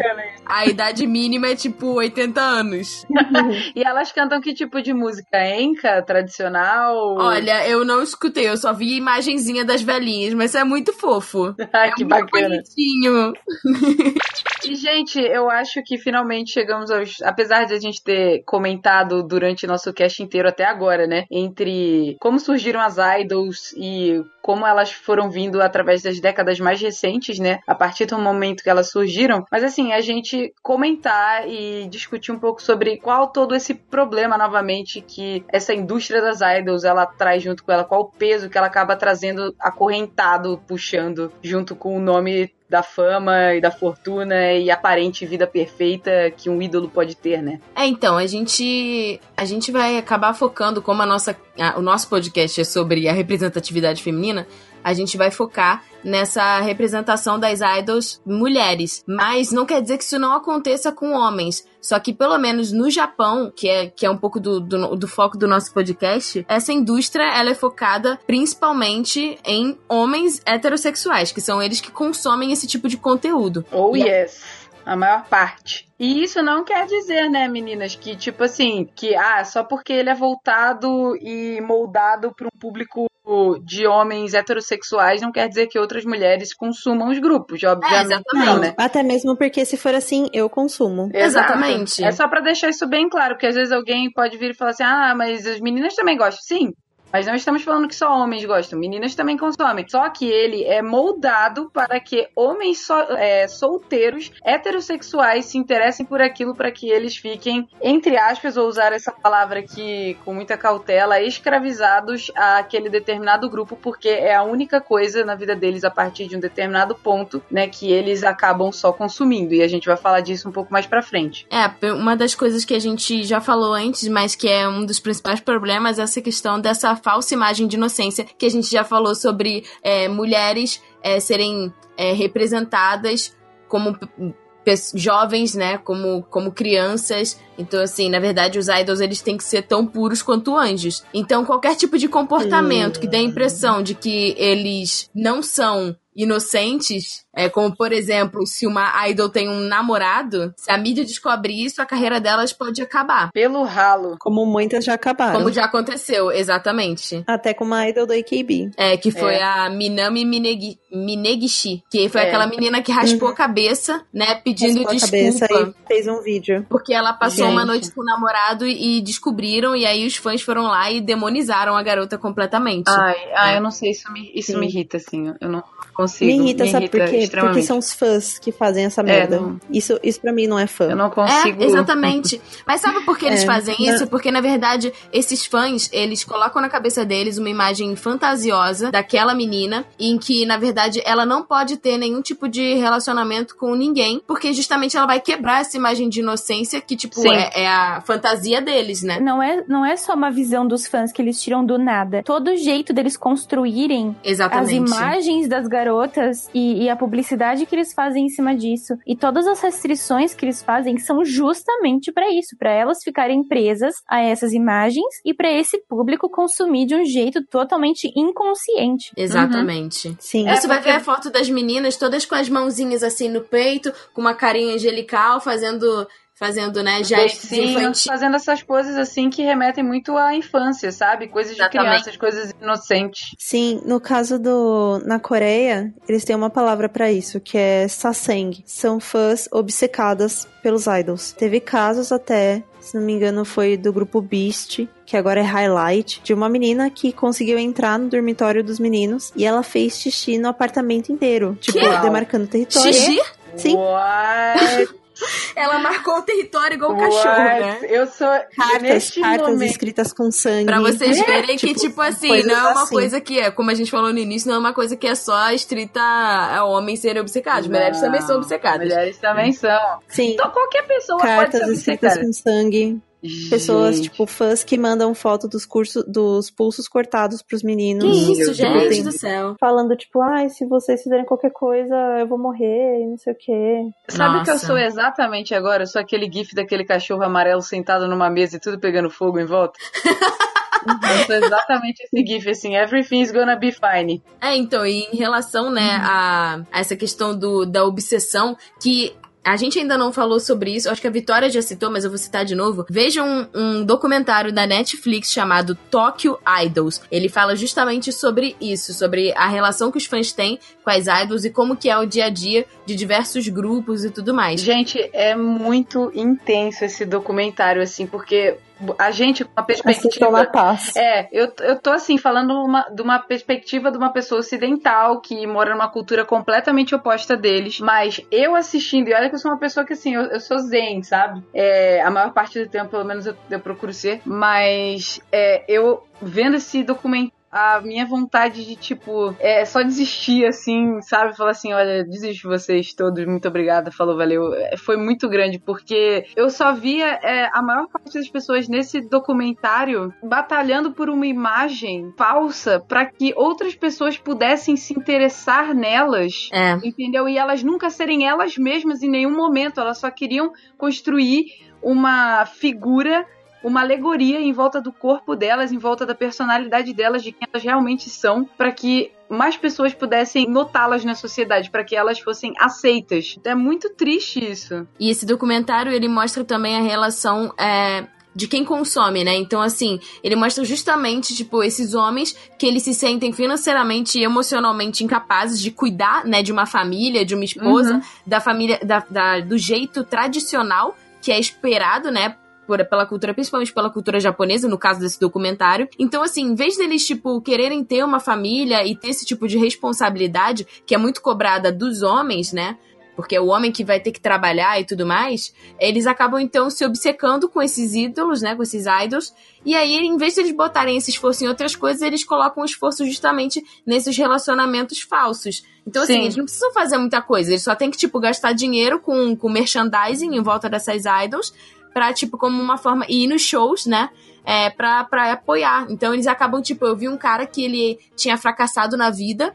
A idade mínima é tipo 80 anos. E elas cantam que tipo de música? Enca, tradicional? Olha, eu não escutei, eu só vi a imagenzinha das velhinhas, mas isso é muito fofo. Ai, que muito bacana. bonitinho. E, gente, eu acho que finalmente chegamos aos. Apesar de a gente ter comentado durante nosso cast inteiro até agora, né? Entre como surgiram as idols e como elas foram vindo através das décadas mais recentes, né? A partir do momento que elas surgiram. Mas assim, a gente comentar e discutir um pouco sobre qual todo esse problema novamente que essa indústria das idols ela traz junto com ela, qual o peso que ela acaba trazendo acorrentado, puxando junto com o nome da fama e da fortuna e aparente vida perfeita que um ídolo pode ter, né? É, então, a gente a gente vai acabar focando como a nossa a- o nosso podcast é sobre a representatividade feminina, a gente vai focar nessa representação das idols mulheres. Mas não quer dizer que isso não aconteça com homens. Só que, pelo menos no Japão, que é, que é um pouco do, do, do foco do nosso podcast, essa indústria ela é focada principalmente em homens heterossexuais, que são eles que consomem esse tipo de conteúdo. Oh yes. A maior parte. E isso não quer dizer, né, meninas, que tipo assim, que ah, só porque ele é voltado e moldado para um público de homens heterossexuais, não quer dizer que outras mulheres consumam os grupos, obviamente exatamente. não, né? Até mesmo porque se for assim, eu consumo. Exato. Exatamente. É só pra deixar isso bem claro, porque às vezes alguém pode vir e falar assim: "Ah, mas as meninas também gostam". Sim. Mas não estamos falando que só homens gostam, meninas também consomem. Só que ele é moldado para que homens so- é, solteiros, heterossexuais, se interessem por aquilo para que eles fiquem, entre aspas, vou usar essa palavra aqui com muita cautela, escravizados àquele determinado grupo, porque é a única coisa na vida deles a partir de um determinado ponto, né, que eles acabam só consumindo. E a gente vai falar disso um pouco mais pra frente. É, uma das coisas que a gente já falou antes, mas que é um dos principais problemas, é essa questão dessa falsa imagem de inocência, que a gente já falou sobre é, mulheres é, serem é, representadas como jovens, né, como, como crianças. Então, assim, na verdade, os idols, eles têm que ser tão puros quanto anjos. Então, qualquer tipo de comportamento que dê a impressão de que eles não são inocentes, é como por exemplo, se uma idol tem um namorado, se a mídia descobre isso, a carreira delas pode acabar. Pelo ralo. Como muitas já acabaram. Como já aconteceu, exatamente. Até com uma idol do AKB. É, que foi É. a Minami Minegi, Minegishi, que foi É. aquela menina que raspou a cabeça, né, pedindo Raspou a desculpa. cabeça e fez um vídeo. Porque ela passou uma Gente. noite com o namorado e descobriram, e aí os fãs foram lá e demonizaram a garota completamente. Ai, ai, É. eu não sei, isso me, isso Sim. me irrita, assim. Eu não consigo. Me irrita, sabe por quê? Porque são os fãs que fazem essa merda. não. Isso, isso pra mim não é fã. Eu não consigo. É, exatamente. Mas sabe por que eles É, fazem na- isso? Porque, na verdade, esses fãs, eles colocam na cabeça deles uma imagem fantasiosa daquela menina, em que, na verdade, ela não pode ter nenhum tipo de relacionamento com ninguém, porque justamente ela vai quebrar essa imagem de inocência que, tipo, Sim. É, é a fantasia deles, né? Não é, não é só uma visão dos fãs que eles tiram do nada. Todo jeito deles construírem as Exatamente. imagens das garotas e, e a publicidade que eles fazem em cima disso e todas as restrições que eles fazem são justamente pra isso, pra elas ficarem presas a essas imagens e pra esse público consumir de um jeito totalmente inconsciente. Exatamente. Sim. É, Você vai porque- ver a foto das meninas todas com as mãozinhas assim no peito, com uma carinha angelical, fazendo, fazendo né, gestos infantis. fazendo essas poses assim que remetem muito à infância, sabe? Coisas de Exatamente. crianças, coisas inocentes. Sim, no caso do. Na Coreia, eles têm uma palavra pra isso, que é saseng. São fãs obcecadas pelos idols. Teve casos até, se não me engano, foi do grupo Beast, que agora é Highlight, de uma menina que conseguiu entrar no dormitório dos meninos e ela fez xixi no apartamento inteiro. Tipo, Que? demarcando território. Xixi? Sim. What? Ela marcou o território igual What? cachorro, né? Eu sou Cartas, cartas momento. escritas com sangue. Pra vocês verem que, Tipo, tipo assim, não é uma assim. coisa que é, como a gente falou no início, não é uma coisa que é só estrita a homens serem obcecados. Mulheres também são obcecadas. Mulheres também são. Sim. Então qualquer pessoa Cartas pode ser escritas obcecada. com sangue. Pessoas, Gente. tipo, fãs que mandam foto dos cursos, dos pulsos cortados pros meninos. Que isso, gente do céu. Falando, tipo, ai, se vocês fizerem qualquer coisa, eu vou morrer, e não sei o quê. Sabe o que eu sou exatamente agora? Eu sou aquele gif daquele cachorro amarelo sentado numa mesa e tudo pegando fogo em volta. eu sou exatamente esse gif, assim, everything's gonna be fine. É, então, e em relação, né, a, a essa questão do, da obsessão, que a gente ainda não falou sobre isso, acho que a Vitória já citou, mas eu vou citar de novo. Veja um, um documentário da Netflix chamado Tokyo Idols. Ele fala justamente sobre isso, sobre a relação que os fãs têm com as idols e como que é o dia a dia de diversos grupos e tudo mais. Gente, é muito intenso esse documentário, assim, porque a gente com uma perspectiva. paz. É, eu, eu tô assim, falando uma, de uma perspectiva de uma pessoa ocidental que mora numa cultura completamente oposta deles. Mas eu assistindo, e olha que eu sou uma pessoa que assim, eu, eu sou zen, sabe? É, a maior parte do tempo, pelo menos, eu, eu procuro ser. Mas é, eu vendo esse documentário a minha vontade de, tipo, é só desistir, assim, sabe? Falar assim, olha, desisto de vocês todos, muito obrigada, falou, valeu. É, foi muito grande, porque eu só via é, a maior parte das pessoas nesse documentário batalhando por uma imagem falsa para que outras pessoas pudessem se interessar nelas, É. entendeu? E elas nunca serem elas mesmas em nenhum momento, elas só queriam construir uma figura uma alegoria em volta do corpo delas, em volta da personalidade delas, de quem elas realmente são, para que mais pessoas pudessem notá-las na sociedade, para que elas fossem aceitas. É muito triste isso. E esse documentário, ele mostra também a relação é, de quem consome, né? Então, assim, ele mostra justamente, tipo, esses homens que eles se sentem financeiramente e emocionalmente incapazes de cuidar, né, de uma família, de uma esposa, Uhum. da família, da, da- do jeito tradicional que é esperado, né? Por- pela cultura, principalmente pela cultura japonesa, no caso desse documentário. Então, assim, em vez deles, tipo, quererem ter uma família e ter esse tipo de responsabilidade, que é muito cobrada dos homens, né? Porque é o homem que vai ter que trabalhar e tudo mais, eles acabam, então, se obcecando com esses ídolos, né? Com esses idols. E aí, em vez de eles botarem esse esforço em outras coisas, eles colocam o esforço justamente nesses relacionamentos falsos. Então, assim, Sim. eles não precisam fazer muita coisa. Eles só têm que, tipo, gastar dinheiro com, com merchandising em volta dessas idols pra, tipo, como uma forma. E ir nos shows, né? É, pra, pra apoiar. Então eles acabam, tipo, eu vi um cara que ele tinha fracassado na vida.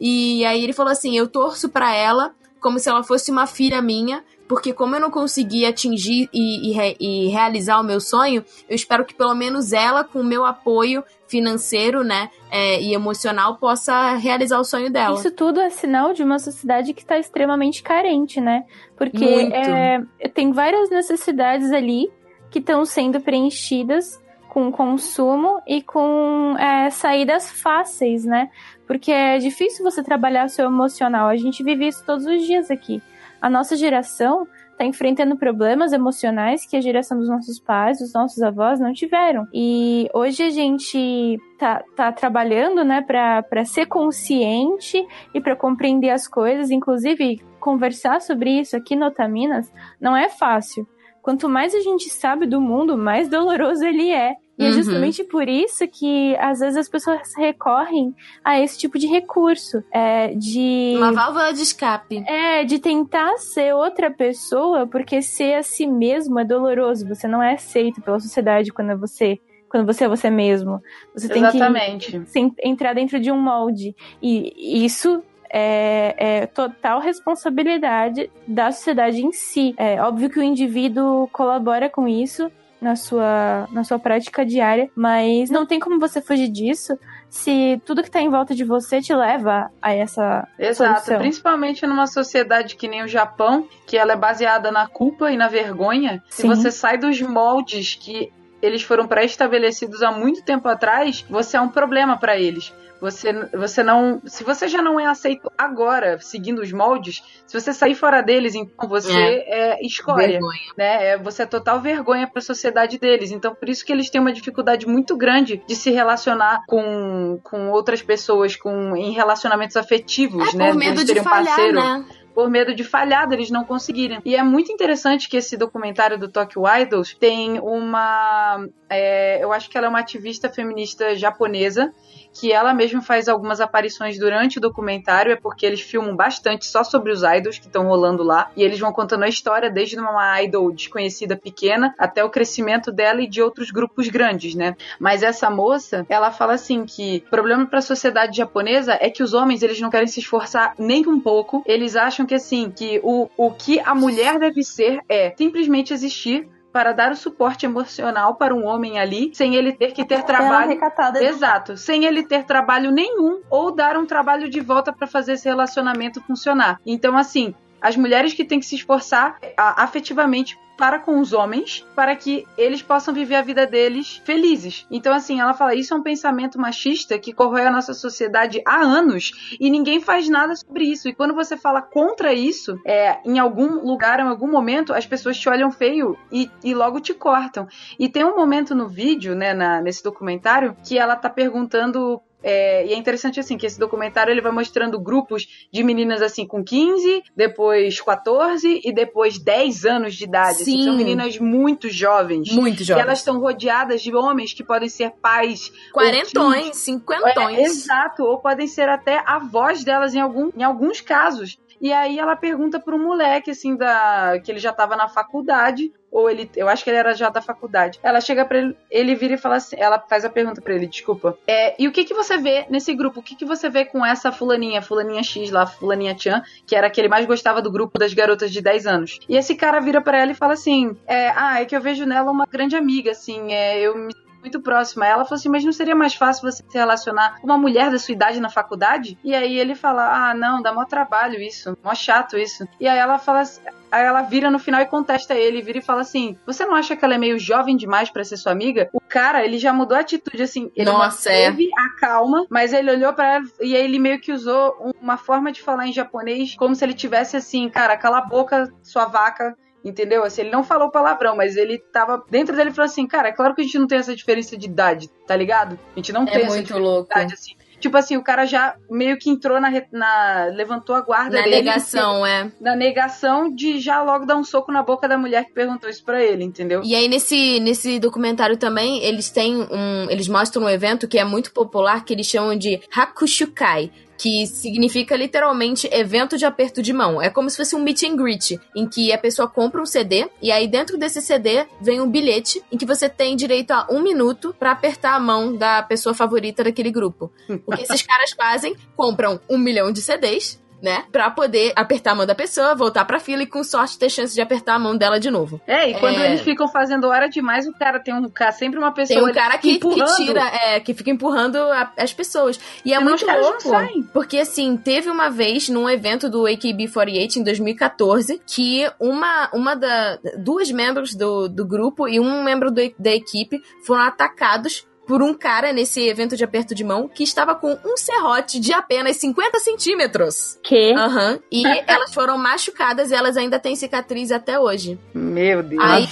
E aí ele falou assim: eu torço pra ela como se ela fosse uma filha minha. Porque como eu não consegui atingir e, e e realizar o meu sonho, eu espero que pelo menos ela, com o meu apoio financeiro, né, é, e emocional, possa realizar o sonho dela. Isso tudo é sinal de uma sociedade que está extremamente carente, né? Porque é, tem várias necessidades ali que estão sendo preenchidas com consumo e com é, saídas fáceis, né? Porque é difícil você trabalhar o seu emocional. A gente vive isso todos os dias aqui. A nossa geração está enfrentando problemas emocionais que a geração dos nossos pais, dos nossos avós não tiveram. E hoje a gente tá, tá trabalhando, né, para ser consciente e para compreender as coisas, inclusive conversar sobre isso aqui no Otaminas não é fácil. Quanto mais a gente sabe do mundo, mais doloroso ele é. E é Uhum. justamente por isso que às vezes as pessoas recorrem a esse tipo de recurso, é, de Uma válvula de escape. é, de tentar ser outra pessoa, porque ser a si mesmo é doloroso. Você não é aceito pela sociedade quando você, quando você é você mesmo. Você tem Exatamente. que sem- entrar dentro de um molde. E isso é, é total responsabilidade da sociedade em si. É óbvio que o indivíduo colabora com isso na sua, na sua prática diária, mas não tem como você fugir disso se tudo que tá em volta de você te leva a essa Exato, solução. principalmente numa sociedade que nem o Japão, que ela é baseada na culpa e na vergonha. Se Sim. você sai dos moldes que eles foram pré-estabelecidos há muito tempo atrás, você é um problema para eles. Você, você não, se você já não é aceito agora, seguindo os moldes, se você sair fora deles, então você é, escória Vergonha. né? É, você é total vergonha para a sociedade deles. Então, por isso que eles têm uma dificuldade muito grande de se relacionar com, com outras pessoas, com em relacionamentos afetivos, É né? por medo Deles de terem um falhar, parceiro né? Por medo de falhar, deles não conseguirem. E é muito interessante que esse documentário do Tokyo Idols tem uma. é, eu acho que ela é uma ativista feminista japonesa. Que ela mesma faz algumas aparições durante o documentário, é porque eles filmam bastante só sobre os idols que estão rolando lá. E eles vão contando a história desde uma idol desconhecida pequena até o crescimento dela e de outros grupos grandes, né? Mas essa moça, ela fala assim que o problema para a sociedade japonesa é que os homens eles não querem se esforçar nem um pouco. Eles acham que assim, que o, o que a mulher deve ser é simplesmente existir para dar o suporte emocional para um homem ali, sem ele ter que ter trabalho recatada Exato, sem ele ter trabalho nenhum ou dar um trabalho de volta para fazer esse relacionamento funcionar. Então, assim, as mulheres que têm que se esforçar afetivamente para com os homens, para que eles possam viver a vida deles felizes. Então, assim, ela fala: isso é um pensamento machista que corrói a nossa sociedade há anos e ninguém faz nada sobre isso. E quando você fala contra isso, é, em algum lugar, em algum momento, as pessoas te olham feio e, e logo te cortam. E tem um momento no vídeo, né, na, nesse documentário, que ela tá perguntando é, e é interessante assim que esse documentário ele vai mostrando grupos de meninas assim com 15, depois 14 e depois 10 anos de idade. Assim, Sim. são meninas muito jovens. Muito E jovem. elas estão rodeadas de homens que podem ser pais. Quarentões, cinquentões. É, exato, ou podem ser até avós delas em, algum, em alguns casos. E aí ela pergunta para um moleque, assim, da que ele já tava na faculdade, ou ele, eu acho que ele era já da faculdade. Ela chega para ele, ele vira e fala assim, ela faz a pergunta para ele, desculpa. É, e o que que você vê nesse grupo? O que que você vê com essa fulaninha, fulaninha X lá, fulaninha Chan, que era a que ele mais gostava do grupo das garotas de 10 anos? E esse cara vira para ela e fala assim, é, ah, é que eu vejo nela uma grande amiga, assim, é, eu me muito próxima. Ela falou assim: Mas não seria mais fácil você se relacionar com uma mulher da sua idade na faculdade? E aí ele fala: Ah, não, dá mó trabalho isso, mó chato isso. E aí ela fala assim. Aí ela vira no final e contesta ele, vira e fala assim: Você não acha que ela é meio jovem demais pra ser sua amiga? O cara, ele já mudou a atitude, assim. Ele Nossa, é. a calma, mas ele olhou pra ela e aí ele meio que usou uma forma de falar em japonês como se ele tivesse assim: Cara, cala a boca, sua vaca. Entendeu? Assim, ele não falou palavrão, mas ele tava. Dentro dele falou assim: Cara, é claro que a gente não tem essa diferença de idade, tá ligado? A gente não tem É essa muito diferença louco. de idade, assim. Tipo assim, o cara já meio que entrou na. na levantou a guarda Na dele. negação, é. Na negação de já logo dar um soco na boca da mulher que perguntou isso pra ele, entendeu? E aí, nesse, nesse documentário também, eles têm um. Eles mostram um evento que é muito popular, que eles chamam de Hakushukai. Que significa literalmente evento de aperto de mão. É como se fosse um meet and greet, em que a pessoa compra um CD e aí dentro desse CD vem um bilhete em que você tem direito a um minuto pra apertar a mão da pessoa favorita daquele grupo. O que esses caras fazem? Compram um milhão de CDs, né? Pra poder apertar a mão da pessoa, voltar pra fila e com sorte ter chance de apertar a mão dela de novo. É, e quando É. eles ficam fazendo hora demais, o cara tem um cara, sempre uma pessoa Tem um cara que, que tira, é, que fica empurrando a- as pessoas. E é Senão muito louco. Porque, assim, teve uma vez num evento do AKB48 em 2014 que uma, uma da. duas membros do, do grupo e um membro do- da equipe foram atacados. Por um cara nesse evento de aperto de mão que estava com um serrote de apenas 50 centímetros. Que? Aham. E elas foram machucadas e elas ainda têm cicatriz até hoje. Meu Deus. Aí,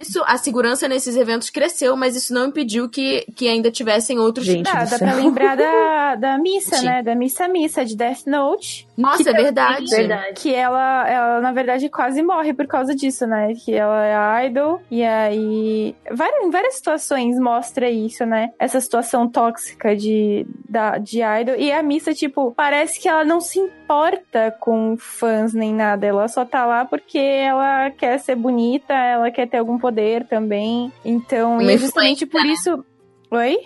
isso, a segurança nesses eventos cresceu, mas isso não impediu que, que ainda tivessem outros. Gente Dá, dá céu. pra lembrar da, da missa, Sim. né? Da missa missa de Death Note. Nossa, é verdade. Verdade. Que ela, ela, na verdade, quase morre por causa disso, né? Que ela é idol. E aí. Várias, em várias situações mostra isso, né? Essa situação tóxica de, da, de idol. E a missa, tipo, parece que ela não se importa com fãs nem nada. Ela só tá lá porque ela quer ser bonita, ela quer ter algum poder também. Então, Uma e é justamente por isso. Oi?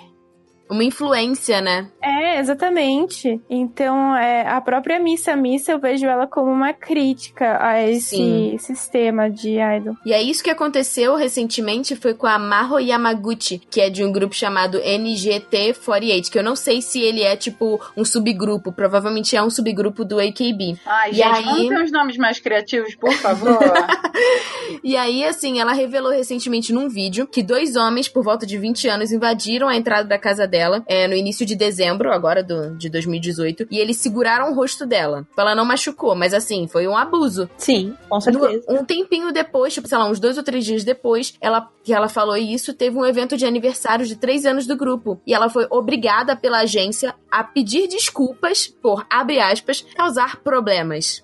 Uma influência, né? É, exatamente. Então, é, a própria Missa Missa, eu vejo ela como uma crítica a esse Sim. sistema de idol. E é isso que aconteceu recentemente foi com a Maho Yamaguchi, que é de um grupo chamado NGT48, que eu não sei se ele é tipo um subgrupo, provavelmente é um subgrupo do AKB. Ai, E gente, aí- vamos ter uns nomes mais criativos, por favor. E aí, assim, ela revelou recentemente num vídeo que dois homens, por volta de 20 anos, invadiram a entrada da casa dela é, no início de dezembro, agora do, de 2018, e eles seguraram o rosto dela. Ela não machucou, mas assim, foi um abuso. Sim, com certeza. No- um tempinho depois, tipo, sei lá, uns dois ou três dias depois, ela, que ela falou isso, teve um evento de aniversário de três anos do grupo. E ela foi obrigada pela agência a pedir desculpas por, abre aspas, causar problemas.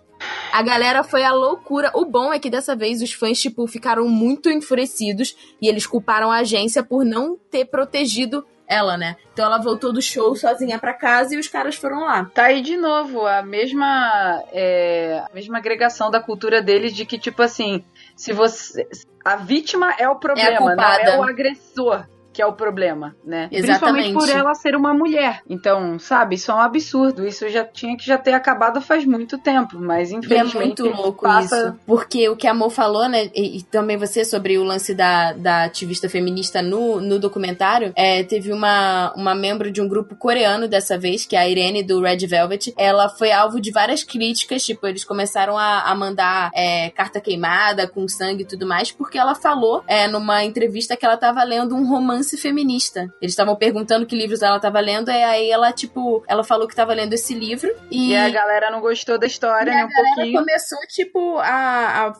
A galera foi à loucura. O bom é que dessa vez os fãs, tipo, ficaram muito enfurecidos e eles culparam a agência por não ter protegido ela, né? Então ela voltou do show sozinha pra casa e os caras foram lá. Tá aí de novo a mesma, é, a mesma agregação da cultura deles de que, tipo assim, se você. A vítima é o problema, não culpada. é o agressor. Que é o problema, né? Exatamente. Principalmente por ela ser uma mulher. Então, sabe, isso é um absurdo. Isso já tinha que já ter acabado faz muito tempo, mas E é infelizmente muito louco passa... isso. Porque o que a Mo falou, né? E, e também você sobre o lance da, da ativista feminista no, no documentário. É, teve uma, uma membro de um grupo coreano dessa vez, que é a Irene do Red Velvet. Ela foi alvo de várias críticas. Tipo, eles começaram a, a mandar é, carta queimada com sangue e tudo mais, porque ela falou é, numa entrevista que ela tava lendo um romance feminista. Eles estavam perguntando que livros ela tava lendo, e aí ela, tipo, ela falou que tava lendo esse livro. E, E a galera não gostou da história, e né? a Um pouquinho. começou, tipo, a, a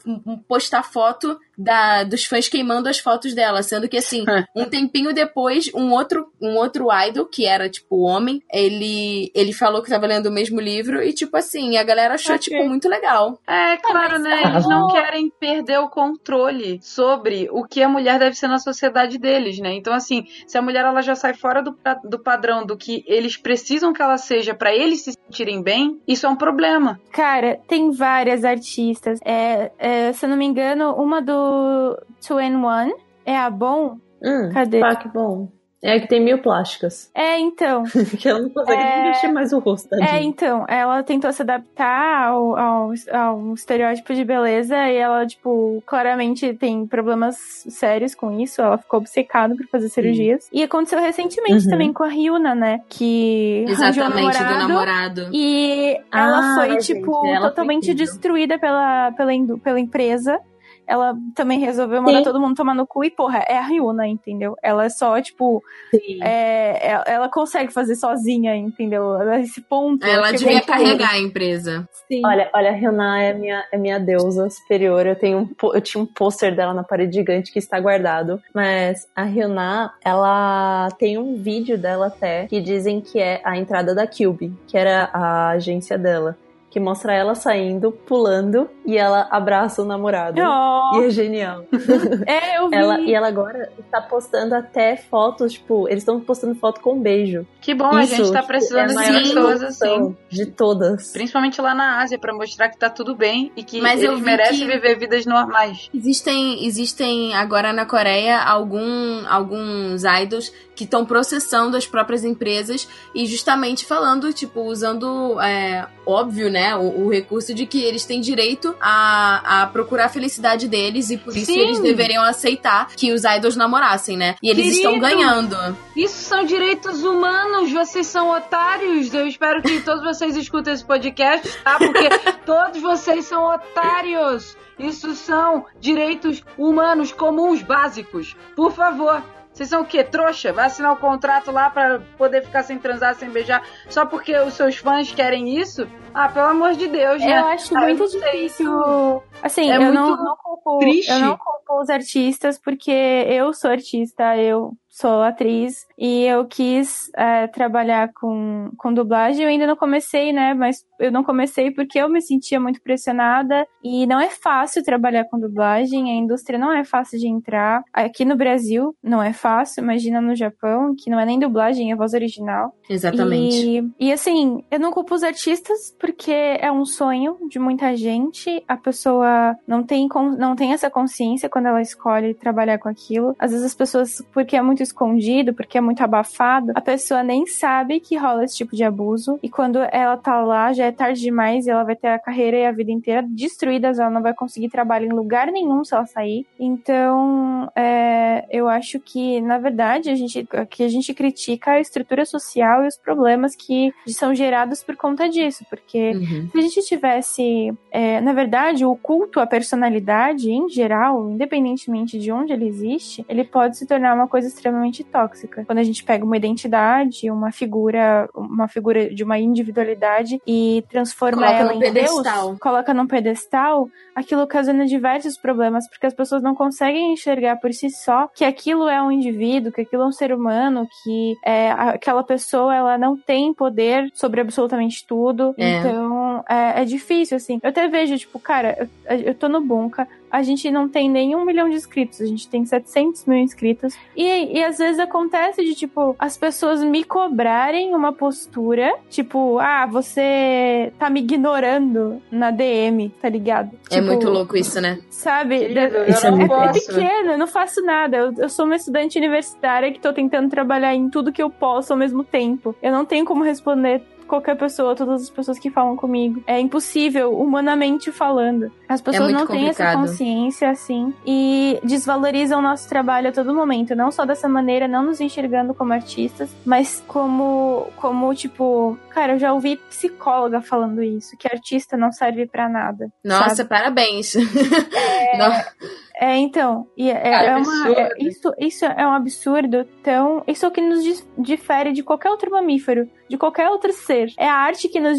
postar foto da, dos fãs queimando as fotos dela. Sendo que, assim, um tempinho depois, um outro, um outro idol, que era, tipo, homem, ele, ele falou que tava lendo o mesmo livro. E, tipo, assim, a galera achou, Ok. tipo, muito legal. É, claro, né? Eles não querem perder o controle sobre o que a mulher deve ser na sociedade deles, né? Então, assim, se a mulher ela já sai fora do, do padrão do que eles precisam que ela seja pra eles se sentirem bem, isso é um problema. Cara, tem várias artistas. É, é, se eu não me engano, uma do Two and One é a Bom. Hum, Cadê? pá, que bom. É que tem mil plásticas. É, então. que ela não consegue É. nem mexer mais o rosto. É, tadinha. então, ela tentou se adaptar ao, ao, ao estereótipo de beleza e ela, tipo, claramente tem problemas sérios com isso. Ela ficou obcecada por fazer cirurgias. E aconteceu recentemente Uhum. também com a Ryuna, né? Que arranjou um Exatamente, do namorado. namorado. E ela Ah, foi, gente, tipo, ela totalmente destruída pela, pela, pela empresa. Ela também resolveu mandar Sim. todo mundo tomar no cu e, porra, é a Ryuna, entendeu? Ela é só, tipo, Sim. é, ela- consegue fazer sozinha, entendeu? Esse ponto. Ela devia carregar a empresa. Sim. Olha, olha, a Hyuna é minha, é minha deusa superior. Eu tenho um, eu tinha um pôster dela na parede gigante que está guardado. Mas a Hyuna, ela tem um vídeo dela até que dizem que é a entrada da Cube, que era a agência dela. Que mostra ela saindo, pulando, e ela abraça o namorado. Oh, E é genial. é, eu vi. Ela, e ela agora está postando até fotos, tipo, eles estão postando foto com beijo. Que bom, a Isso, gente tá tipo, precisando é a de maior pessoas assim. De todas. Principalmente lá na Ásia, pra mostrar que tá tudo bem e que Mas eles merecem que- viver vidas normais. Existem, existem agora na Coreia algum, alguns idols que estão processando as próprias empresas e justamente falando, tipo, usando, é, óbvio, né, o, o recurso de que eles têm direito a, a procurar a felicidade deles e por isso Sim. eles deveriam aceitar que os idols namorassem, né? E eles estão Querido! ganhando. Isso são direitos humanos, vocês são otários. Eu espero que todos vocês escutem esse podcast, tá? Porque todos vocês são otários. Isso são direitos humanos comuns, básicos. Por favor. Vocês são o quê? Trouxa? Vai assinar o contrato lá pra poder ficar sem transar, sem beijar, só porque os seus fãs querem isso? Ah, pelo amor de Deus, né? Eu acho Ah, muito não difícil. Assim, É eu não, muito não culpo, triste. eu não culpo os artistas, porque eu sou artista, eu sou atriz e eu quis é, trabalhar com, com dublagem. Eu ainda não comecei, né? Mas eu não comecei porque eu me sentia muito pressionada e não é fácil trabalhar com dublagem. A indústria não é fácil de entrar. Aqui no Brasil não é fácil. Imagina no Japão, que não é nem dublagem, é voz original. Exatamente. E, e assim, eu não culpo os artistas porque é um sonho de muita gente. A pessoa não tem, não tem essa consciência quando ela escolhe trabalhar com aquilo. Às vezes as pessoas, porque é muito escondido, porque é muito abafado, a pessoa nem sabe que rola esse tipo de abuso. E quando ela tá lá, já é tarde demais e ela vai ter a carreira e a vida inteira destruídas. Ela não vai conseguir trabalho em lugar nenhum se ela sair. Então, é, eu acho que, na verdade, a gente, que a gente critica a estrutura social e os problemas que são gerados por conta disso, porque Uhum. se a gente tivesse, é, na verdade, o culto à personalidade em geral, independentemente de onde ele existe, ele pode se tornar uma coisa extremamente tóxica. Quando a gente pega uma identidade, uma figura, uma figura de uma individualidade e transforma Coloca ela em pedestal. Deus, coloca num pedestal, aquilo ocasiona diversos problemas, porque as pessoas não conseguem enxergar por si só que aquilo é um indivíduo, que aquilo é um ser humano, que é, aquela pessoa ela não tem poder sobre absolutamente tudo. É. Então, Então, é, é difícil, assim. Eu até vejo, tipo, cara, eu, eu tô no Bunka, a gente não tem nenhum milhão de inscritos, a gente tem 700 mil inscritos. E, e às vezes acontece de, tipo, as pessoas me cobrarem uma postura, tipo, ah, você tá me ignorando na DM, tá ligado? É Tipo, muito louco isso, né? Sabe? Isso é não muito É posso. pequeno, eu não faço nada. Eu, eu sou uma estudante universitária que tô tentando trabalhar em tudo que eu posso ao mesmo tempo. Eu não tenho como responder qualquer pessoa, todas as pessoas que falam comigo. É impossível, humanamente falando. As pessoas muito não têm essa complicado. consciência assim e desvalorizam o nosso trabalho a todo momento, não só dessa maneira, não nos enxergando como artistas, mas como como tipo, cara, eu já ouvi psicóloga falando isso, que artista não serve pra nada. Nossa, sabe? parabéns. Não- É, então, e é, Cara, é uma, absurdo. é- isso, isso é um absurdo tão. Isso é o que nos difere de qualquer outro mamífero, de qualquer outro ser. É a arte que nos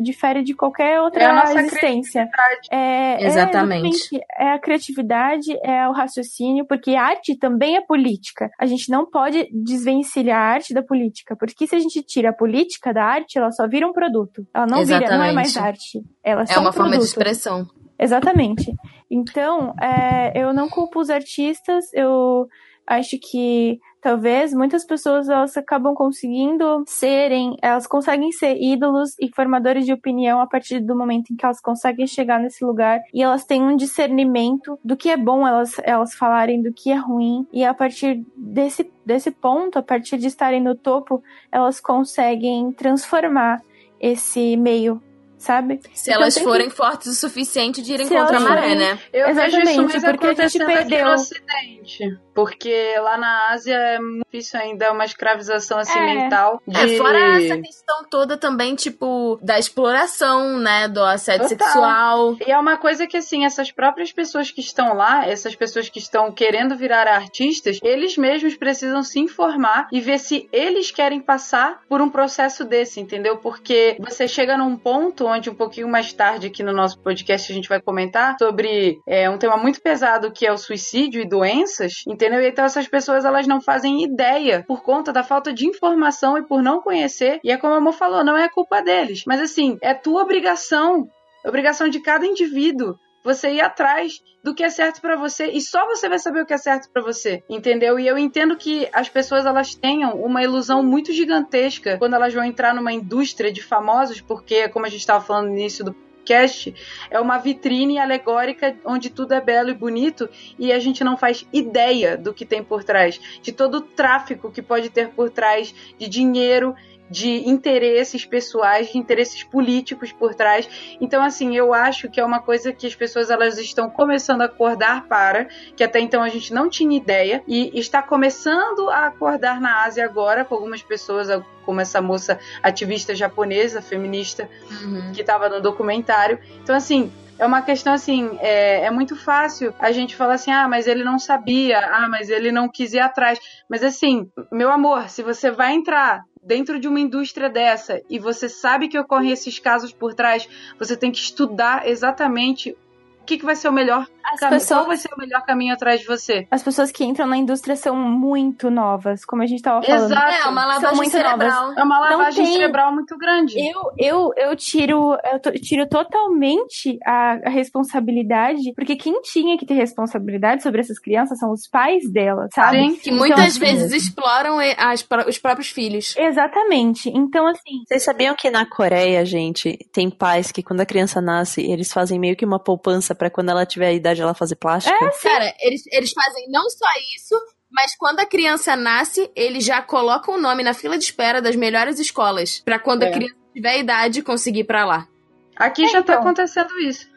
difere de qualquer outra É a nossa existência. É, é Exatamente. É, a criatividade, é o raciocínio, porque a arte também é política. A gente não pode desvencilhar a arte da política, porque se a gente tira a política da arte, ela só vira um produto. Ela não vira, não é Exatamente. mais arte. Ela é só É uma um forma de produto. expressão. Exatamente. Então, é, eu não culpo os artistas, eu acho que talvez muitas pessoas elas acabam conseguindo serem, elas conseguem ser ídolos e formadores de opinião a partir do momento em que elas conseguem chegar nesse lugar e elas têm um discernimento do que é bom elas, elas falarem, do que é ruim, e a partir desse, desse ponto, a partir de estarem no topo, elas conseguem transformar esse meio, sabe? Se Então elas tem que- forem fortes o suficiente de irem Se contra a maré, forem- né? Eu Exatamente, vejo isso mais porque a gente acontecendo aqui perdeu- no Ocidente. Porque lá na Ásia é muito difícil ainda uma escravização assim É. mental. De... É, fora essa questão toda também, tipo, da exploração, né? Do assédio Total. sexual. E é uma coisa que, assim, essas próprias pessoas que estão lá, essas pessoas que estão querendo virar artistas, eles mesmos precisam se informar e ver se eles querem passar por um processo desse, entendeu? Porque você chega num ponto um pouquinho mais tarde aqui no nosso podcast, a gente vai comentar sobre é, um tema muito pesado que é o suicídio e doenças, entendeu? Então essas pessoas, elas não fazem ideia por conta da falta de informação e por não conhecer. E é como a Amor falou, não é culpa deles. Mas, assim, é tua obrigação obrigação de cada indivíduo você ir atrás do que é certo pra você e só você vai saber o que é certo pra você, entendeu? E eu entendo que as pessoas elas tenham uma ilusão muito gigantesca quando elas vão entrar numa indústria de famosos, porque como a gente estava falando no início do podcast, é uma vitrine alegórica onde tudo é belo e bonito e a gente não faz ideia do que tem por trás, de todo o tráfico que pode ter por trás de dinheiro, de interesses pessoais, de interesses políticos por trás. Então, assim, eu acho que é uma coisa que as pessoas elas estão começando a acordar para, que até então a gente não tinha ideia, e está começando a acordar na Ásia agora, com algumas pessoas, como essa moça ativista japonesa, feminista, Uhum. que estava no documentário. Então, assim, é uma questão assim, é, é muito fácil a gente falar assim, ah, mas ele não sabia, ah, mas ele não quis ir atrás. Mas assim, meu amor, se você vai entrar dentro de uma indústria dessa e você sabe que ocorrem esses casos por trás, você tem que estudar exatamente o que, que vai ser o melhor As caminho, pessoas- qual vai ser o melhor caminho atrás de você. As pessoas que entram na indústria são muito novas, como a gente tava falando. Exato. É, uma São lavagem muito cerebral. É uma lavagem tem- cerebral muito grande. Eu, eu, eu tiro eu tiro totalmente a, a responsabilidade, porque quem tinha que ter responsabilidade sobre essas crianças são os pais delas, sabe? Sim. Que muitas assim, vezes exploram as os próprios filhos. Exatamente. Então, assim, Vocês sabiam que na Coreia, gente, tem pais que quando a criança nasce, eles fazem meio que uma poupança pra quando ela tiver a idade ela fazer plástica? Cara, eles, eles fazem não só isso, mas quando a criança nasce, eles já colocam o nome na fila de espera das melhores escolas. Pra quando É. a criança tiver a idade conseguir ir pra lá. Aqui já tá então. acontecendo isso.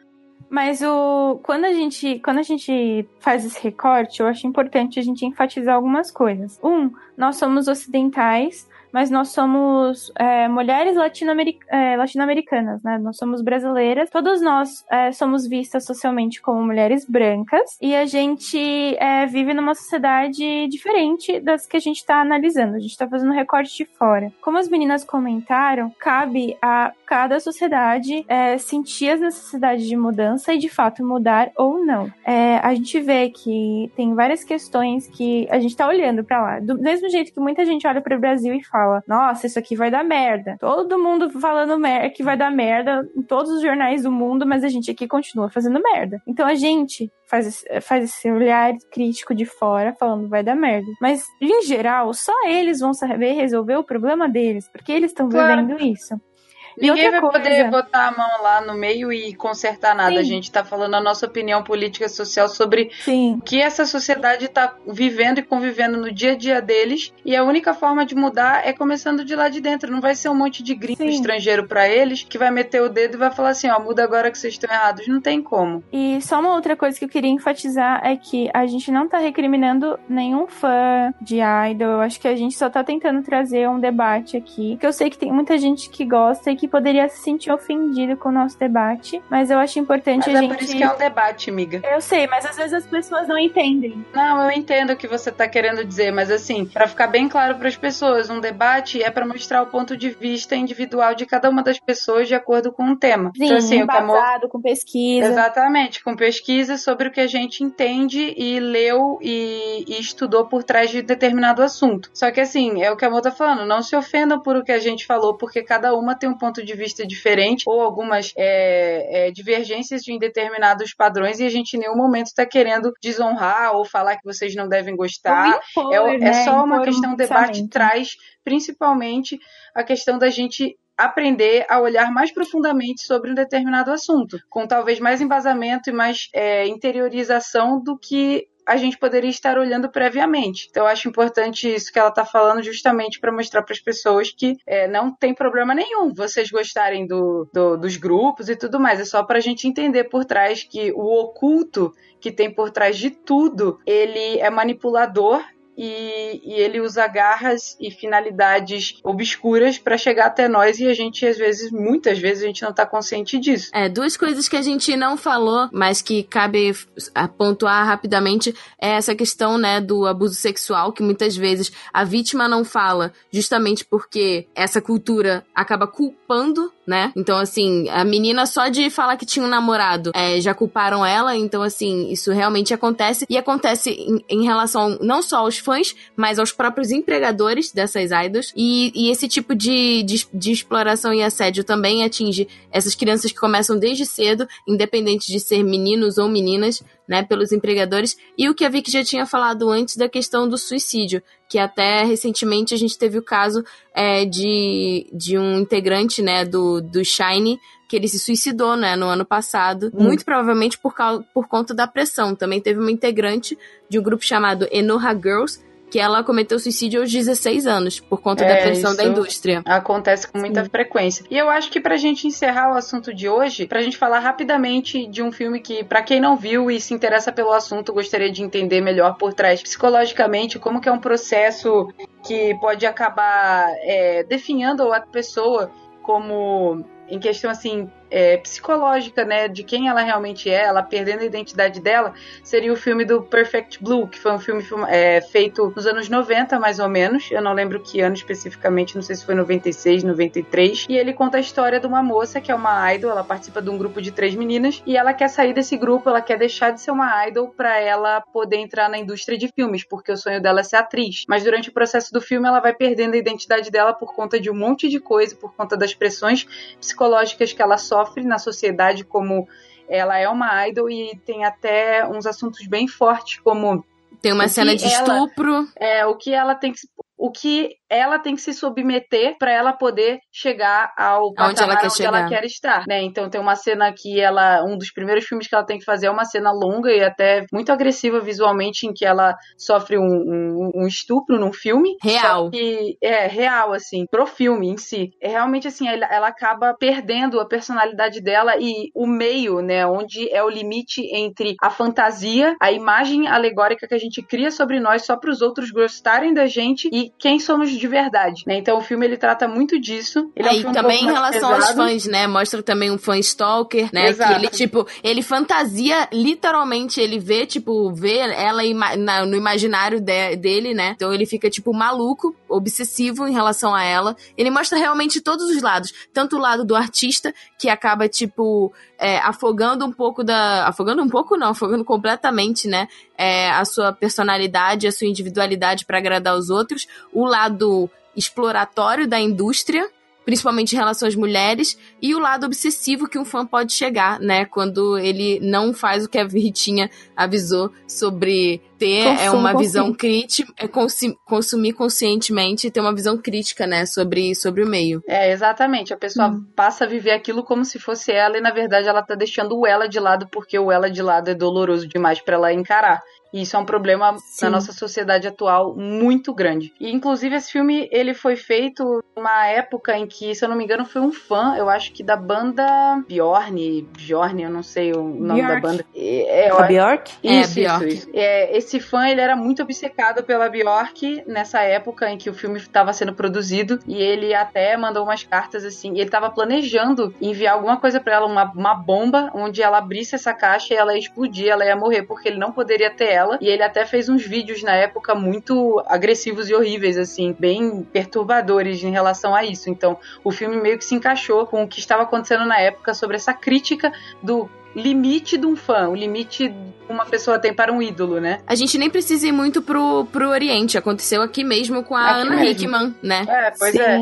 Mas o quando a gente quando a gente faz esse recorte, eu acho importante a gente enfatizar algumas coisas. Um, nós somos ocidentais, mas nós somos é, mulheres é, latino-americanas, né? Nós somos brasileiras. Todas nós é, somos vistas socialmente como mulheres brancas e a gente é, vive numa sociedade diferente das que a gente está analisando. A gente está fazendo recorte de fora. Como as meninas comentaram, cabe a cada sociedade sentir as necessidades de mudança e de fato mudar ou não. A gente vê que tem várias questões que a gente tá olhando para lá. Do mesmo jeito que muita gente olha para o Brasil e fala: fala: Nossa, isso aqui vai dar merda. Todo mundo falando que vai dar merda em todos os jornais do mundo, mas a gente aqui continua fazendo merda. Então a gente faz, faz esse olhar crítico de fora, falando vai dar merda. Mas, em geral, só eles vão saber resolver o problema deles, porque eles estão Claro. vivendo isso. Ninguém vai coisa- poder botar a mão lá no meio e consertar nada. Sim. A gente tá falando a nossa opinião política e social sobre Sim. o que essa sociedade tá vivendo e convivendo no dia a dia deles. E a única forma de mudar é começando de lá de dentro. Não vai ser um monte de gringo Sim. estrangeiro pra eles que vai meter o dedo e vai falar assim: ó, muda agora que vocês estão errados. Não tem como. E só uma outra coisa que eu queria enfatizar é que a gente não tá recriminando nenhum fã de idol. Eu acho que a gente só tá tentando trazer um debate aqui. Porque eu sei que tem muita gente que gosta e que poderia se sentir ofendido com o nosso debate. Mas eu acho importante Mas a é gente. por isso que é um debate, amiga. Eu sei, mas às vezes as pessoas não entendem. Não, eu entendo o que você tá querendo dizer, mas assim, pra ficar bem claro para as pessoas, um debate é pra mostrar o ponto de vista individual de cada uma das pessoas de acordo com o tema. Sim, então assim, que embasado, com pesquisa. Exatamente, com pesquisa sobre o que a gente entende e leu e, e estudou por trás de determinado assunto. Só que assim, é o que a Mo tá falando, não se ofendam por o que a gente falou, porque cada uma tem um ponto de vista diferente ou algumas é, é, divergências de determinados padrões e a gente em nenhum momento tá querendo desonrar ou falar que vocês não devem gostar. Impor, É, é né, só uma impor um questão, o debate traz principalmente a questão da gente aprender a olhar mais profundamente sobre um determinado assunto, com talvez mais embasamento e mais é, interiorização do que a gente poderia estar olhando previamente. Então, eu acho importante isso que ela está falando, justamente para mostrar para as pessoas que é, não tem problema nenhum vocês gostarem do, do- dos grupos e tudo mais. É só para a gente entender por trás que o oculto que tem por trás de tudo, ele é manipulador e, e ele usa garras e finalidades obscuras para chegar até nós e a gente às vezes, muitas vezes a gente não tá consciente disso. É, duas coisas que a gente não falou, mas que cabe pontuar rapidamente é essa questão, né, do abuso sexual, que muitas vezes a vítima não fala, justamente porque essa cultura acaba culpando, né? Então, assim, a menina só de falar que tinha um namorado, é, já culparam ela, então, assim, isso realmente acontece, e acontece em, em relação não só aos fãs, mas aos próprios empregadores dessas idols, e, e esse tipo de, de, de exploração e assédio também atinge essas crianças que começam desde cedo, independente de ser meninos ou meninas, né, pelos empregadores, e o que a Vicky já tinha falado antes da questão do suicídio, que até recentemente a gente teve o caso é, de, de um integrante, né, do, do Shine, que ele se suicidou, né, no ano passado, muito provavelmente por, causa, por conta da pressão. Também teve uma integrante de um grupo chamado Enoha Girls, que ela cometeu suicídio aos 16 anos, por conta da É, pressão da indústria. Acontece com muita frequência. E eu acho que pra gente encerrar o assunto de hoje, pra gente falar rapidamente de um filme que, pra quem não viu e se interessa pelo assunto, gostaria de entender melhor por trás, psicologicamente, como que é um processo que pode acabar é, definhando a pessoa como em questão assim é, psicológica, né, de quem ela realmente é, ela perdendo a identidade dela, seria o filme do Perfect Blue, que foi um filme é, feito nos anos 90, mais ou menos. Eu não lembro que ano especificamente, não sei se foi 96, 93. E ele conta a história de uma moça que é uma idol, ela participa de um grupo de três meninas e ela quer sair desse grupo, ela quer deixar de ser uma idol para ela poder entrar na indústria de filmes, porque o sonho dela é ser atriz. Mas durante o processo do filme, ela vai perdendo a identidade dela por conta de um monte de coisa, por conta das pressões psicológicas que ela sofre na sociedade, como ela é uma idol e tem até uns assuntos bem fortes, como Tem uma cena de ela- estupro. é, o que ela tem que o que ela tem que se submeter para ela poder chegar ao patamar ela quer onde ela chegar. quer estar, né? Então tem uma cena que ela, um dos primeiros filmes que ela tem que fazer é uma cena longa e até muito agressiva visualmente, em que ela sofre um, um- um estupro num filme. Real. Que é real, assim, pro filme em si. É realmente assim, ela, ela acaba perdendo a personalidade dela e o meio, né? Onde é o limite entre a fantasia, a imagem alegórica que a gente cria sobre nós só para os outros gostarem da gente e quem somos de verdade, né? Então o filme ele trata muito disso. Ele é um e um também em relação aos pesado. fãs, né? Mostra também um fã stalker, né? Exato. Que ele, tipo, ele fantasia, literalmente, ele vê, tipo, vê ela ima- na- no imaginário de- dele, né? Então ele fica, tipo, maluco, obsessivo em relação a ela. Ele mostra realmente todos os lados. Tanto o lado do artista, que acaba, tipo, é, afogando um pouco da. Afogando um pouco, não, afogando completamente, né? É, a sua personalidade, a sua individualidade pra agradar os outros. O lado exploratório da indústria, principalmente em relação às mulheres, e o lado obsessivo que um fã pode chegar, né? Quando ele não faz o que a Ritinha avisou sobre ter é uma visão crítica, é consi- consumir conscientemente e ter uma visão crítica, né, sobre, sobre o meio. É, exatamente. A pessoa Hum. passa a viver aquilo como se fosse ela e na verdade ela tá deixando o ela de lado porque o ela de lado é doloroso demais pra ela encarar. E isso é um problema Sim. na nossa sociedade atual muito grande. E inclusive esse filme ele foi feito numa época em que, se eu não me engano, foi um fã, eu acho que da banda Bjorn, Bjorn, eu não sei o nome da Bjork. banda. É, A Bjork? É, isso, isso, Bjork. isso. É, esse fã, ele era muito obcecado pela Bjork nessa época em que o filme estava sendo produzido e ele até mandou umas cartas assim, e ele estava planejando enviar alguma coisa para ela, uma, uma bomba, onde ela abrisse essa caixa e ela ia explodir, ela ia morrer porque ele não poderia ter ela. E ele até fez uns vídeos na época muito agressivos e horríveis, assim, bem perturbadores em relação a isso. Então, o filme meio que se encaixou com o que estava acontecendo na época sobre essa crítica do limite de um fã, o limite que uma pessoa tem para um ídolo, né? A gente nem precisa ir muito pro, pro Oriente. Aconteceu aqui mesmo com a Aqui Ana mesmo. Hickman, né? É, pois Sim. é.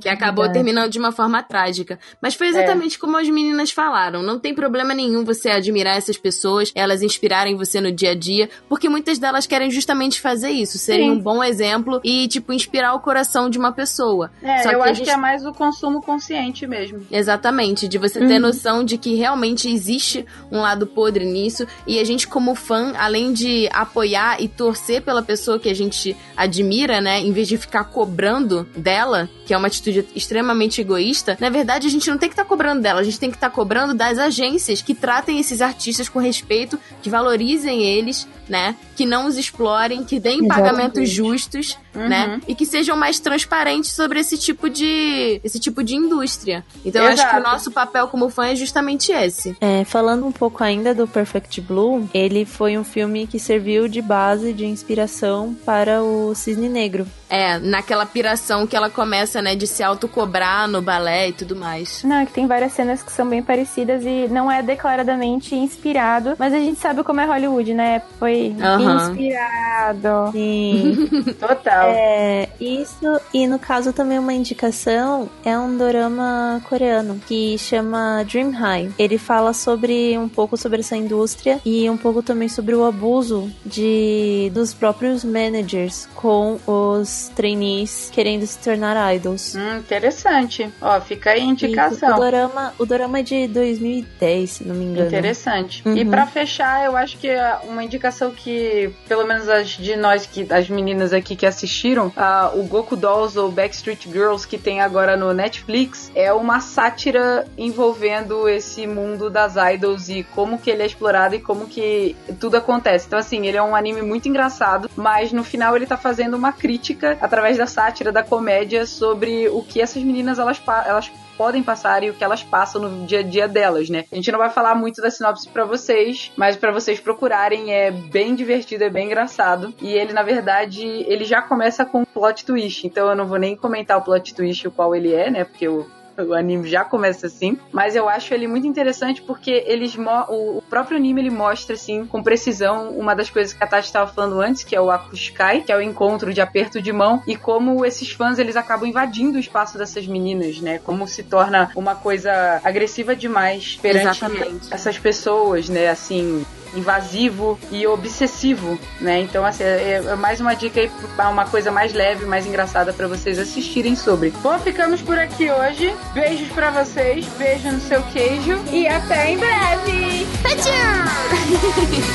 Que acabou Verdade. terminando de uma forma trágica. Mas foi exatamente como as meninas falaram. Não tem problema nenhum você admirar essas pessoas, elas inspirarem você no dia a dia, porque muitas delas querem justamente fazer isso, serem Sim. um bom exemplo e, tipo, inspirar o coração de uma pessoa. É, Só eu que acho gente- que é mais o consumo consciente mesmo. Exatamente, de você ter noção de que realmente existe um lado podre nisso. E a gente como fã, além de apoiar e torcer pela pessoa que a gente admira, né, em vez de ficar cobrando dela, que é uma atitude extremamente egoísta, na verdade a gente não tem que estar cobrando dela, a gente tem que estar cobrando das agências que tratem esses artistas com respeito, que valorizem eles, né, que não os explorem, que deem Exatamente. pagamentos justos, né, Uhum. e que sejam mais transparentes sobre esse tipo de esse tipo de indústria. Então eu acho que o Exato. nosso papel como fã é justamente esse. É, falando um pouco ainda do Perfect Blue, ele foi um filme que serviu de base de inspiração para o Cisne Negro. É, naquela piração que ela começa, né, de se autocobrar no balé e tudo mais. Não, é que tem várias cenas que são bem parecidas e não é declaradamente inspirado, mas a gente sabe como é Hollywood, né? Foi Aham. inspirado. Sim. Total. É, isso, e no caso também uma indicação é um dorama coreano que chama Dream High. Ele fala sobre um pouco sobre essa indústria e um pouco também sobre o abuso de dos próprios managers com os trainees querendo se tornar idols. Hum, interessante. Ó, fica aí a E O indicação. dorama, o dorama é de 2010, se não me engano. Interessante. Uhum. E pra fechar, eu acho que é uma indicação que, pelo menos as de nós, que as meninas aqui que assistiram, ah, o Goku Dolls ou Backstreet Girls, que tem agora no Netflix, é uma sátira envolvendo esse mundo das idols e como que ele é explorado e como que tudo acontece. Então, assim, ele é um anime muito engraçado, mas no final ele tá fazendo uma crítica através da sátira, da comédia, sobre o que essas meninas elas, elas podem passar e o que elas passam no dia a dia delas, né? A gente não vai falar muito da sinopse pra vocês, mas pra vocês procurarem é bem divertido, é bem engraçado. E ele, na verdade, ele já começa com um plot twist, então eu não vou nem comentar o plot twist o qual ele é, né? Porque o o anime já começa assim, mas eu acho ele muito interessante porque eles o, o próprio anime ele mostra assim com precisão uma das coisas que a Tati estava falando antes, que é o Akuskai, que é o encontro de aperto de mão e como esses fãs eles acabam invadindo o espaço dessas meninas, né? Como se torna uma coisa agressiva demais perante Exatamente. essas pessoas, né? Assim, invasivo e obsessivo, né? Então, assim, é, é mais uma dica aí uma coisa mais leve, mais engraçada pra vocês assistirem sobre. Bom, ficamos por aqui hoje. Beijos pra vocês, beijo no seu queijo e até em breve!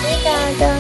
Obrigada.